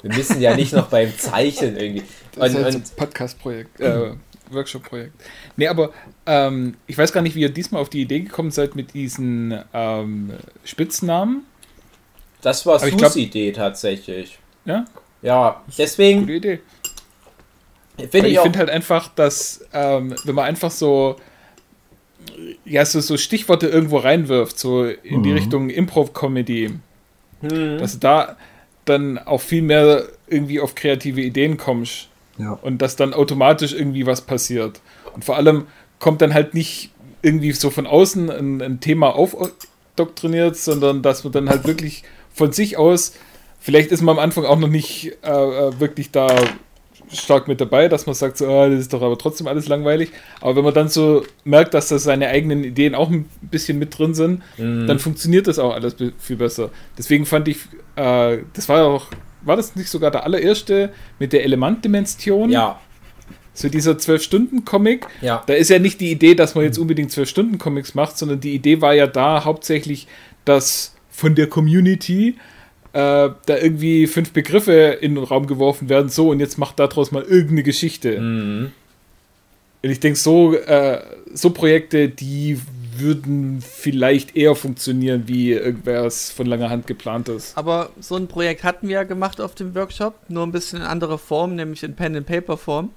Wir müssen ja nicht noch beim Zeichnen irgendwie. Das ist Und, halt so und ein Podcast-Projekt, äh, Workshop-Projekt. Nee, aber ähm, ich weiß gar nicht, wie ihr diesmal auf die Idee gekommen seid mit diesen ähm, Spitznamen. das war Sus Idee tatsächlich. Ja, Ja, deswegen gute Idee. finde Weil ich ich finde halt einfach, dass, ähm, wenn man einfach so, ja, so, so Stichworte irgendwo reinwirft, so in die Richtung Improv-Comedy, Hm. dass du da dann auch viel mehr irgendwie auf kreative Ideen kommst Ja. und dass dann automatisch irgendwie was passiert. Und vor allem kommt dann halt nicht irgendwie so von außen ein, ein Thema aufdoktriniert, sondern dass man dann halt wirklich von sich aus, vielleicht ist man am Anfang auch noch nicht äh, äh, wirklich da stark mit dabei, dass man sagt, so, ah, das ist doch aber trotzdem alles langweilig. Aber wenn man dann so merkt, dass da seine eigenen Ideen auch ein bisschen mit drin sind, dann funktioniert das auch alles viel besser. Deswegen fand ich, äh, das war ja auch, war das nicht sogar der allererste mit der Elementdimension? Ja, So dieser 12-Stunden-Comic. ja. Da ist ja nicht die Idee, dass man jetzt unbedingt 12-Stunden-Comics macht, sondern die Idee war ja da hauptsächlich, dass von der Community äh, da irgendwie fünf Begriffe in den Raum geworfen werden, so und jetzt macht daraus mal irgendeine Geschichte. Mhm. Und ich denke, so, äh, so Projekte, die würden vielleicht eher funktionieren, wie irgendwas von langer Hand geplant ist. Aber so ein Projekt hatten wir ja gemacht auf dem Workshop, nur ein bisschen in anderer Form, nämlich in Pen-and-Paper-Form.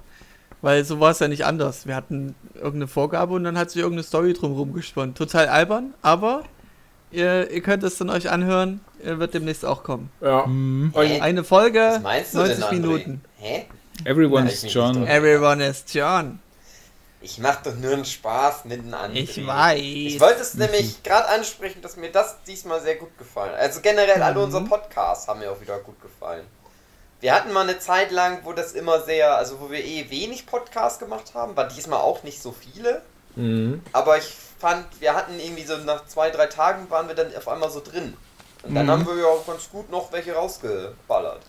Weil so war es ja nicht anders. Wir hatten irgendeine Vorgabe und dann hat sich irgendeine Story drumherum gesponnen. Total albern, aber ihr, ihr könnt es dann euch anhören, wird demnächst auch kommen. ja. Mhm. Eine Folge, Was meinst du 90 denn? Minuten. Hä? Ich bin John. Everyone is John. Ich mach doch nur einen Spaß mit einem André. Ich weiß. Ich wollte es nämlich gerade ansprechen, dass mir das diesmal sehr gut gefallen hat. Also generell alle Mhm. unsere Podcasts haben mir auch wieder gut gefallen. Wir hatten mal eine Zeit lang, wo das immer sehr, also wo wir eh wenig Podcasts gemacht haben, war diesmal auch nicht so viele. Mhm. Aber ich fand, wir hatten irgendwie so nach zwei, drei Tagen waren wir dann auf einmal so drin. Und Mhm. dann haben wir ja auch ganz gut noch welche rausgeballert.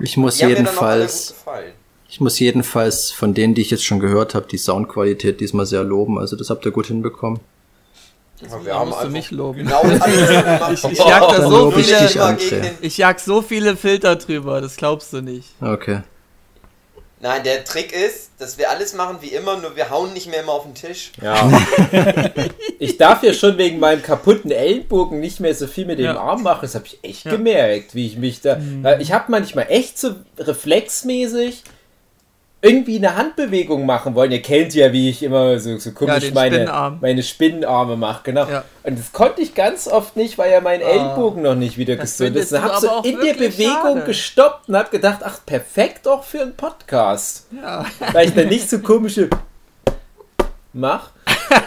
Ich muss Die haben mir dann auch alle gut jedenfalls, gefallen. ich muss jedenfalls von denen, die ich jetzt schon gehört habe, die Soundqualität diesmal sehr loben. Also das habt ihr gut hinbekommen. Aber Da musst du mich loben. Genau gemacht. Ich, ich jag da so ich viele, den ich jag so viele Filter drüber, das glaubst du nicht. Okay. Nein, der Trick ist, dass wir alles machen wie immer, nur wir hauen nicht mehr immer auf den Tisch. Ja. ich darf ja schon wegen meinem kaputten Ellenbogen nicht mehr so viel mit dem Ja. Arm machen. Das habe ich echt gemerkt, wie ich mich da. Weil Ich habe manchmal echt so reflexmäßig irgendwie eine Handbewegung machen wollen. Ihr kennt ja, wie ich immer so, so komisch den meine, Spinnenarm. meine Spinnenarme mache. Genau. Ja. Und das konnte ich ganz oft nicht, weil ja mein Ellenbogen noch nicht wieder gesund ist. Und habe so auch in der Bewegung schade. gestoppt und habe gedacht, ach, perfekt doch für einen Podcast. Ja. Weil ich dann nicht so komische mach.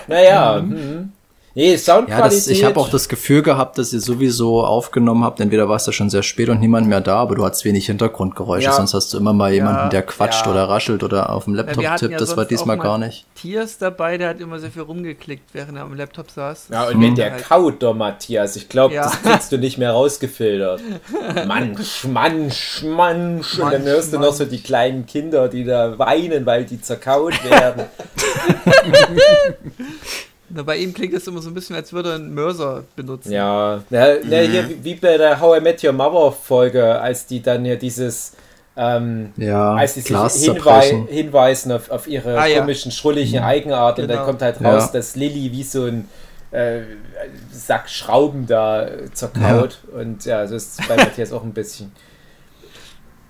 Naja, hm. Nee, Ja, Soundqualität. das, ich habe auch das Gefühl gehabt, dass ihr sowieso aufgenommen habt. Entweder war es ja schon sehr spät und niemand mehr da, aber du hattest wenig Hintergrundgeräusche. Ja. Sonst hast du immer mal jemanden, der quatscht Ja. oder raschelt oder auf dem Ja, Laptop tippt. ja das war diesmal auch gar nicht. Tiers dabei, der hat immer sehr viel rumgeklickt, während er am Laptop saß. Ja, und wenn der Halt. kaut, der Matthias, ich glaube, Ja. das kriegst du nicht mehr rausgefiltert. Mansch, Mansch, Mansch. Und dann hörst du noch so die kleinen Kinder, die da weinen, weil die zerkaut werden. Na, bei ihm klingt es immer so ein bisschen, als würde er einen Mörser benutzen. ja, na, na, hier, wie- wie bei der How I Met Your Mother Folge, als die dann hier dieses, ähm, Ja, als sie sich Glas hinwei hinweisen auf, auf ihre Ah, ja. komischen, schrulligen Eigenart und dann Genau. kommt halt raus, Ja. dass Lilly wie so ein äh, Sack Schrauben da äh, zerkaut und ja, so ist es bei Matthias auch ein bisschen.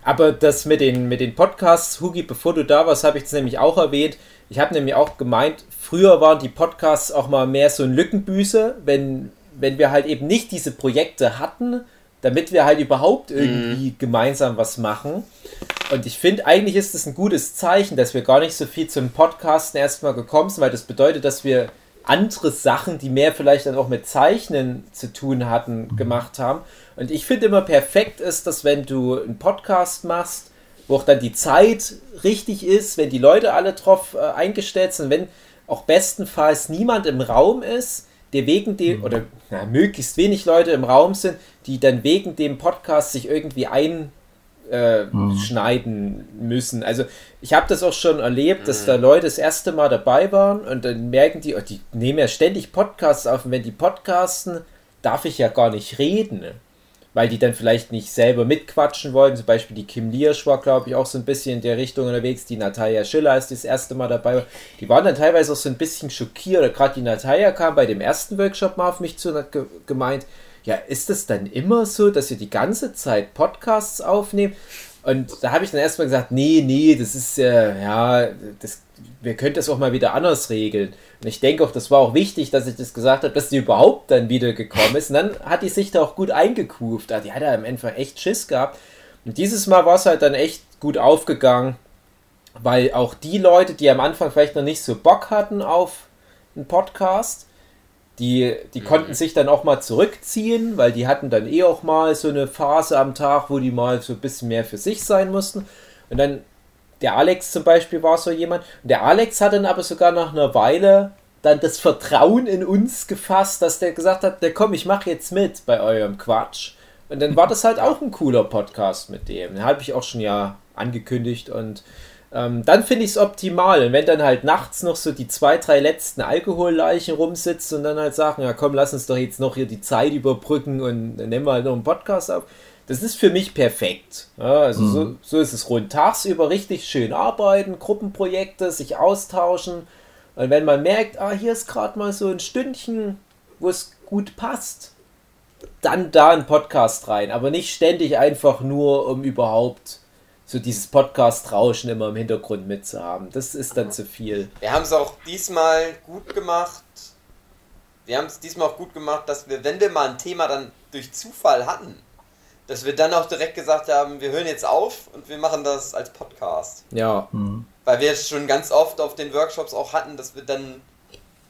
Aber das mit den, mit den Podcasts, Hugi, bevor du da warst, habe ich es nämlich auch erwähnt. Ich habe nämlich auch gemeint, früher waren die Podcasts auch mal mehr so ein Lückenbüße, wenn, wenn wir halt eben nicht diese Projekte hatten, damit wir halt überhaupt irgendwie mhm. gemeinsam was machen. Und ich finde, eigentlich ist es ein gutes Zeichen, dass wir gar nicht so viel zum Podcasten erstmal gekommen sind, weil das bedeutet, dass wir andere Sachen, die mehr vielleicht dann auch mit Zeichnen zu tun hatten, gemacht haben. Und ich finde immer perfekt ist, dass wenn du einen Podcast machst, wo auch dann die Zeit richtig ist, wenn die Leute alle drauf äh, eingestellt sind, wenn auch bestenfalls niemand im Raum ist, der wegen dem, mhm. oder na, möglichst wenig Leute im Raum sind, die dann wegen dem Podcast sich irgendwie ein äh, mhm. schneiden müssen. Also ich habe das auch schon erlebt, dass mhm. da Leute das erste Mal dabei waren und dann merken die, oh, die nehmen ja ständig Podcasts auf und wenn die podcasten, darf ich ja gar nicht reden. Weil die dann vielleicht nicht selber mitquatschen wollen. Zum Beispiel die Kim Liersch war, glaube ich, auch so ein bisschen in der Richtung unterwegs. Die Natalia Schiller ist das erste Mal dabei. Die waren dann teilweise auch so ein bisschen schockiert. Gerade die Natalia kam bei dem ersten Workshop mal auf mich zu und hat ge gemeint, ja, ist es dann immer so, dass ihr die ganze Zeit Podcasts aufnehmt? Und da habe ich dann erstmal gesagt, nee, nee, das ist äh, ja, das, wir können das auch mal wieder anders regeln. Und ich denke auch, das war auch wichtig, dass ich das gesagt habe, dass die überhaupt dann wieder gekommen ist. Und dann hat die sich da auch gut eingekuft. Die hat ja am Ende echt Schiss gehabt. Und dieses Mal war es halt dann echt gut aufgegangen, weil auch die Leute, die am Anfang vielleicht noch nicht so Bock hatten auf einen Podcast, die, die mhm. konnten sich dann auch mal zurückziehen, weil die hatten dann eh auch mal so eine Phase am Tag, wo die mal so ein bisschen mehr für sich sein mussten. Und dann, der Alex zum Beispiel war so jemand. Und der Alex hat dann aber sogar nach einer Weile dann das Vertrauen in uns gefasst, dass der gesagt hat, der komm, ich mache jetzt mit bei eurem Quatsch. Und dann war das halt auch ein cooler Podcast mit dem. Den habe ich auch schon ja angekündigt und ähm, dann finde ich es optimal. Und wenn dann halt nachts noch so die zwei, drei letzten Alkoholleichen rumsitzen und dann halt sagen, ja komm, lass uns doch jetzt noch hier die Zeit überbrücken und dann nehmen wir halt noch einen Podcast auf. Das ist für mich perfekt. Ja, also mhm. so, so ist es rund tagsüber richtig schön arbeiten, Gruppenprojekte, sich austauschen. Und wenn man merkt, ah, hier ist gerade mal so ein Stündchen, wo es gut passt, dann da ein Podcast rein. Aber nicht ständig einfach nur, um überhaupt so dieses Podcast-Rauschen immer im Hintergrund mitzuhaben. Das ist dann zu viel. Wir haben es auch diesmal gut gemacht. Wir haben es diesmal auch gut gemacht, dass wir, wenn wir mal ein Thema dann durch Zufall hatten, dass wir dann auch direkt gesagt haben, wir hören jetzt auf und wir machen das als Podcast. Ja. Mhm. Weil wir es schon ganz oft auf den Workshops auch hatten, dass wir dann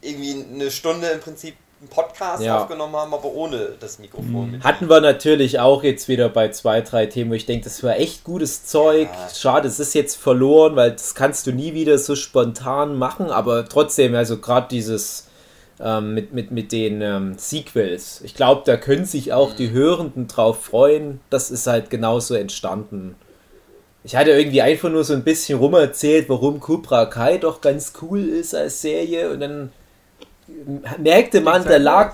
irgendwie eine Stunde im Prinzip einen Podcast ja. aufgenommen haben, aber ohne das Mikrofon. Mhm. Hatten wir natürlich auch jetzt wieder bei zwei, drei Themen, wo ich denke, das war echt gutes Zeug. Ja. Schade, es ist jetzt verloren, weil das kannst du nie wieder so spontan machen, aber trotzdem, also gerade dieses ähm, mit, mit, mit den ähm, Sequels, ich glaube, da können sich auch mhm. die Hörenden drauf freuen. Das ist halt genauso entstanden. Ich hatte irgendwie einfach nur so ein bisschen rum erzählt, warum Cobra Kai doch ganz cool ist als Serie und dann merkte man, da lag,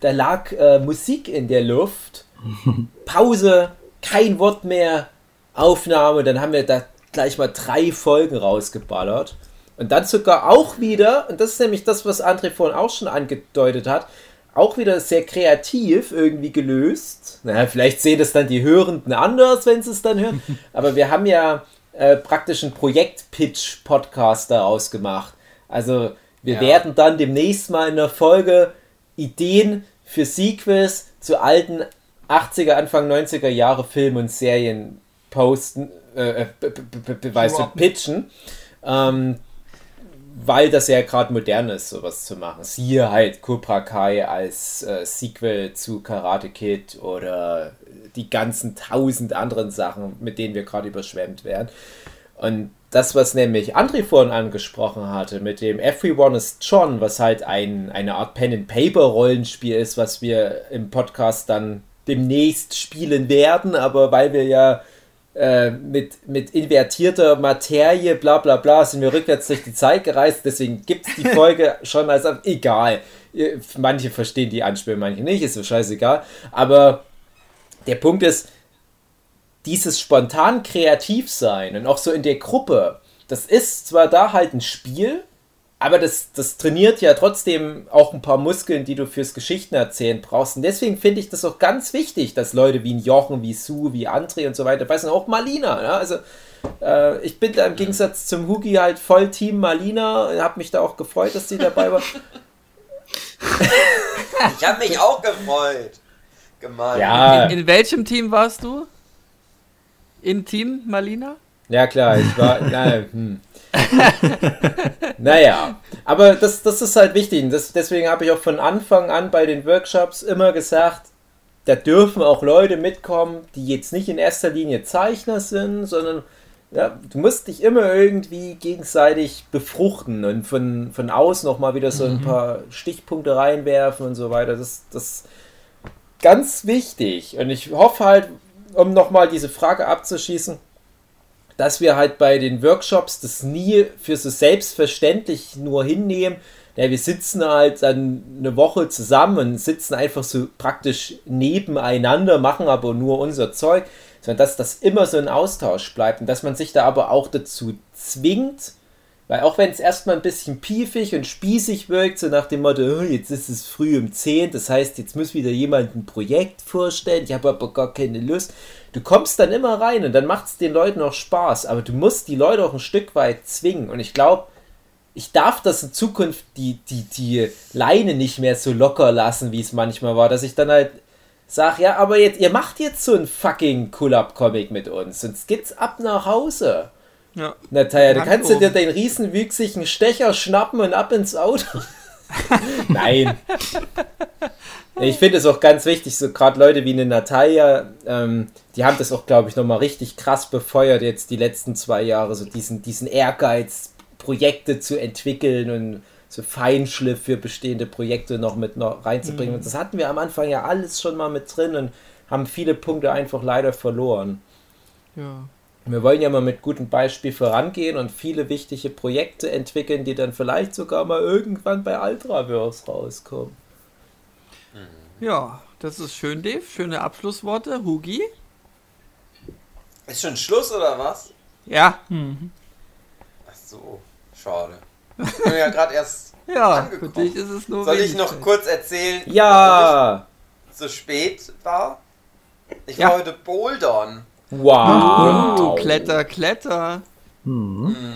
da lag äh, Musik in der Luft. Pause, kein Wort mehr, Aufnahme. Dann haben wir da gleich mal drei Folgen rausgeballert. Und dann sogar auch wieder, und das ist nämlich das, was André vorhin auch schon angedeutet hat, auch wieder sehr kreativ irgendwie gelöst. Naja, vielleicht sehen das dann die Hörenden anders, wenn sie es dann hören. Aber wir haben ja äh, praktisch einen Projekt-Pitch-Podcast daraus gemacht. Also wir ja. werden dann demnächst mal in der Folge Ideen für Sequels zu alten 80er, Anfang 90er Jahre Filmen und Serien posten, äh, äh weißt du, pitchen. Ähm, weil das ja gerade modern ist, sowas zu machen. Siehe halt Cobra Kai als äh, Sequel zu Karate Kid oder die ganzen tausend anderen Sachen, mit denen wir gerade überschwemmt werden. Und das, was nämlich André vorhin angesprochen hatte, mit dem Everyone is John, was halt ein, eine Art Pen-and-Paper-Rollenspiel ist, was wir im Podcast dann demnächst spielen werden, aber weil wir ja äh, mit, mit invertierter Materie, bla bla bla, sind wir rückwärts durch die Zeit gereist, deswegen gibt es die Folge schon als egal. Manche verstehen die Anspielung, manche nicht, ist so scheißegal. Aber der Punkt ist, dieses spontan kreativ sein und auch so in der Gruppe, das ist zwar da halt ein Spiel, aber das, das trainiert ja trotzdem auch ein paar Muskeln, die du fürs Geschichtenerzählen brauchst. Und deswegen finde ich das auch ganz wichtig, dass Leute wie ein Jochen, wie Sue, wie André und so weiter, weiß nicht, auch Malina, ja? also äh, ich bin da im Gegensatz zum Hugi halt voll Team Malina, habe mich da auch gefreut, dass sie dabei war. Ich habe mich auch gefreut. Gemein. Ja, In, in welchem Team warst du? In Team Malina? ja klar, ich war, na, hm. naja, aber das, das ist halt wichtig. Und Das, deswegen habe ich auch von Anfang an bei den Workshops immer gesagt, da dürfen auch Leute mitkommen, die jetzt nicht in erster Linie Zeichner sind, sondern ja, du musst dich immer irgendwie gegenseitig befruchten und von, von außen noch mal wieder so ein paar Stichpunkte reinwerfen und so weiter. Das, das ist ganz wichtig. Und ich hoffe halt, um noch mal diese Frage abzuschießen, dass wir halt bei den Workshops das nie für so selbstverständlich nur hinnehmen. Ja, wir sitzen halt dann eine Woche zusammen und sitzen einfach so praktisch nebeneinander, machen aber nur unser Zeug, sondern dass das immer so ein Austausch bleibt und dass man sich da aber auch dazu zwingt, weil auch wenn es erstmal ein bisschen piefig und spießig wirkt, so nach dem Motto, "Oh, jetzt ist es früh um 10, das heißt, jetzt muss wieder jemand ein Projekt vorstellen, ich habe aber gar keine Lust. Du kommst dann immer rein und dann macht es den Leuten auch Spaß, aber du musst die Leute auch ein Stück weit zwingen. Und ich glaube, ich darf das in Zukunft die, die, die Leine nicht mehr so locker lassen, wie es manchmal war, dass ich dann halt sag, ja, aber jetzt, ihr macht jetzt so ein fucking Cool-Up-Comic mit uns, sonst geht's ab nach Hause. Ja. Natalia, Hand kannst du dir oben. den riesenwüchsigen Stecher schnappen und ab ins Auto. Nein. Ich finde es auch ganz wichtig, so gerade Leute wie eine Natalia, ähm, die haben das auch, glaube ich, nochmal richtig krass befeuert jetzt die letzten zwei Jahre, so diesen, diesen Ehrgeiz, Projekte zu entwickeln und so Feinschliff für bestehende Projekte noch mit noch reinzubringen. Und das hatten wir am Anfang ja alles schon mal mit drin und haben viele Punkte einfach leider verloren. Ja. Wir wollen ja mal mit gutem Beispiel vorangehen und viele wichtige Projekte entwickeln, die dann vielleicht sogar mal irgendwann bei Ultraverse rauskommen. Ja, das ist schön, Dave. Schöne Abschlussworte. Hugi? Ist schon Schluss oder was? Ja. Ach so, schade. Ich bin ja gerade erst. Ja, Angekommen. für dich ist es nur Soll ich noch Zeit. kurz erzählen, warum Ja! ich so spät war? Ich Ja. war heute bouldern. Wow! Oh, Kletter, Kletter.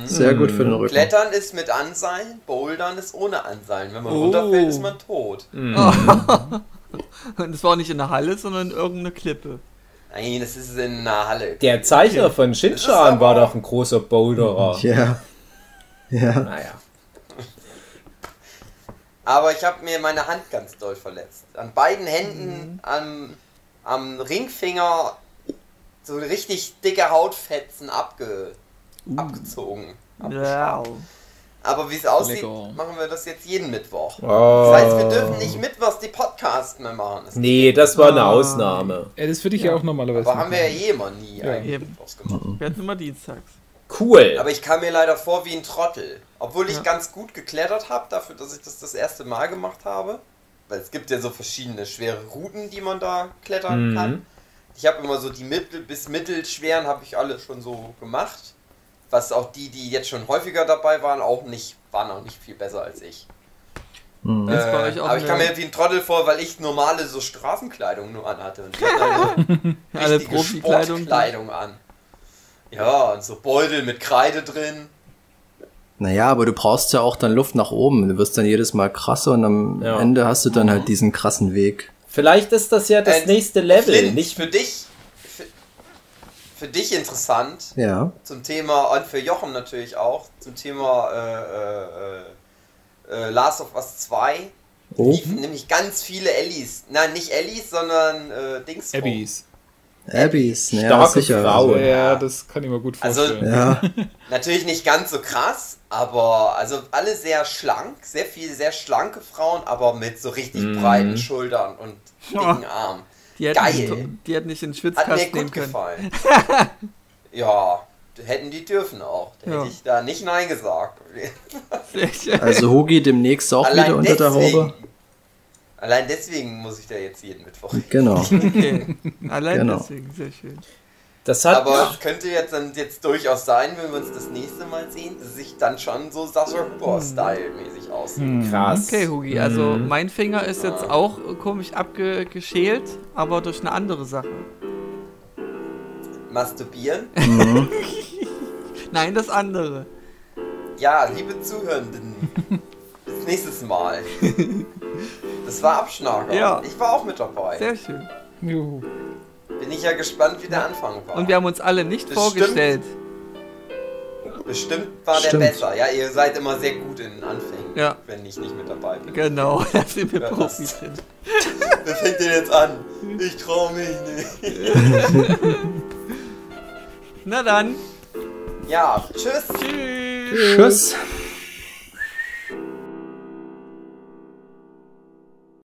Sehr gut für den Rücken. Klettern ist mit Anseilen, Bouldern ist ohne Anseilen. Wenn man Oh. runterfällt, ist man tot. Und es war nicht in der Halle, sondern in irgendeine Klippe. Nein, das ist in einer Halle. Der Zeichner von ist war doch ein großer Boulderer. Ja. Ja. Naja. Aber ich habe mir meine Hand ganz doll verletzt. An beiden Händen, am, am Ringfinger, so richtig dicke Hautfetzen abge, abgezogen. Wow. Aber wie es aussieht, Lecker. machen wir das jetzt jeden Mittwoch. Oh. Das heißt, wir dürfen nicht mittwochs die Podcasts mehr machen. Das Nee, das war eine Ah. Ausnahme. Ja, das ist für dich ja, auch normalerweise. aber haben wir ja eh immer nie Ja. eigentlich mittwochs gemacht. Wir hatten immer dienstags. Cool. Aber ich kam mir leider vor wie ein Trottel. Obwohl ich Ja. ganz gut geklettert habe, dafür, dass ich das das erste Mal gemacht habe. Weil es gibt ja so verschiedene schwere Routen, die man da klettern Mhm. kann. Ich habe immer so die mittel- bis mittelschweren habe ich alle schon so gemacht. Was auch die, die jetzt schon häufiger dabei waren, auch nicht, waren auch nicht viel besser als ich. Mhm. Äh, auch aber ich kam mir wie ein Trottel vor, weil ich normale so Straßenkleidung nur anhatte. Und hatten eine Alle richtige Profikleidung. Sportkleidung an. Ja, und so Beutel mit Kreide drin. Naja, aber du brauchst ja auch dann Luft nach oben. Du wirst dann jedes Mal krasser und am Ja. Ende hast du dann halt diesen krassen Weg. Vielleicht ist das ja das Äh, nächste Level. Flint, Nicht für dich, für, für dich interessant Ja. zum Thema und für Jochen natürlich auch zum Thema äh, äh, äh, Last of Us 2 Oh. liefen nämlich ganz viele Ellies. Nein, nicht Ellies, sondern äh, Dings. rum. Abbys. Ja, Starke sicher. Frau. Ja, Ja. ja, das kann ich mir gut Also- vorstellen. Ja. Natürlich nicht ganz so krass, aber also alle sehr schlank, sehr viele sehr schlanke Frauen, aber mit so richtig Mhm. breiten Schultern und dicken Armen. Die hätten, Geil. nicht, die hätten nicht in den Hat mir Schwitzkasten nehmen gut können. gefallen. ja, hätten die dürfen auch. Da Ja. hätte ich da nicht Nein gesagt. Also Hugi demnächst auch wieder unter der Haube. Allein deswegen muss ich da jetzt jeden Mittwoch. Genau. Okay. Allein Genau. deswegen, sehr schön. Das hat. Aber es könnte jetzt dann jetzt durchaus sein, wenn wir uns das nächste Mal sehen, dass sich dann schon so Sascha Huber-Style-mäßig aussieht. krass. Okay, Hugi, also Mhm. mein Finger ist jetzt auch komisch abgeschält, aber durch eine andere Sache. Masturbieren? Nein, das andere. Ja, liebe Zuhörenden, nächstes Mal. Das war Abschnager. Ja. Ich war auch mit dabei. Sehr schön. Juhu. Bin ich ja gespannt, wie der Anfang war. Und wir haben uns alle nicht Das vorgestellt. Bestimmt war Stimmt. der besser. Ja, ihr seid immer sehr gut in den Anfängen, Ja. wenn ich nicht mit dabei bin. Genau, da sind wir Ja, Profis das- drin. Wer fängt denn jetzt an? Ich trau mich nicht. Na dann. Ja, tschüss. Tschüss. Tschüss.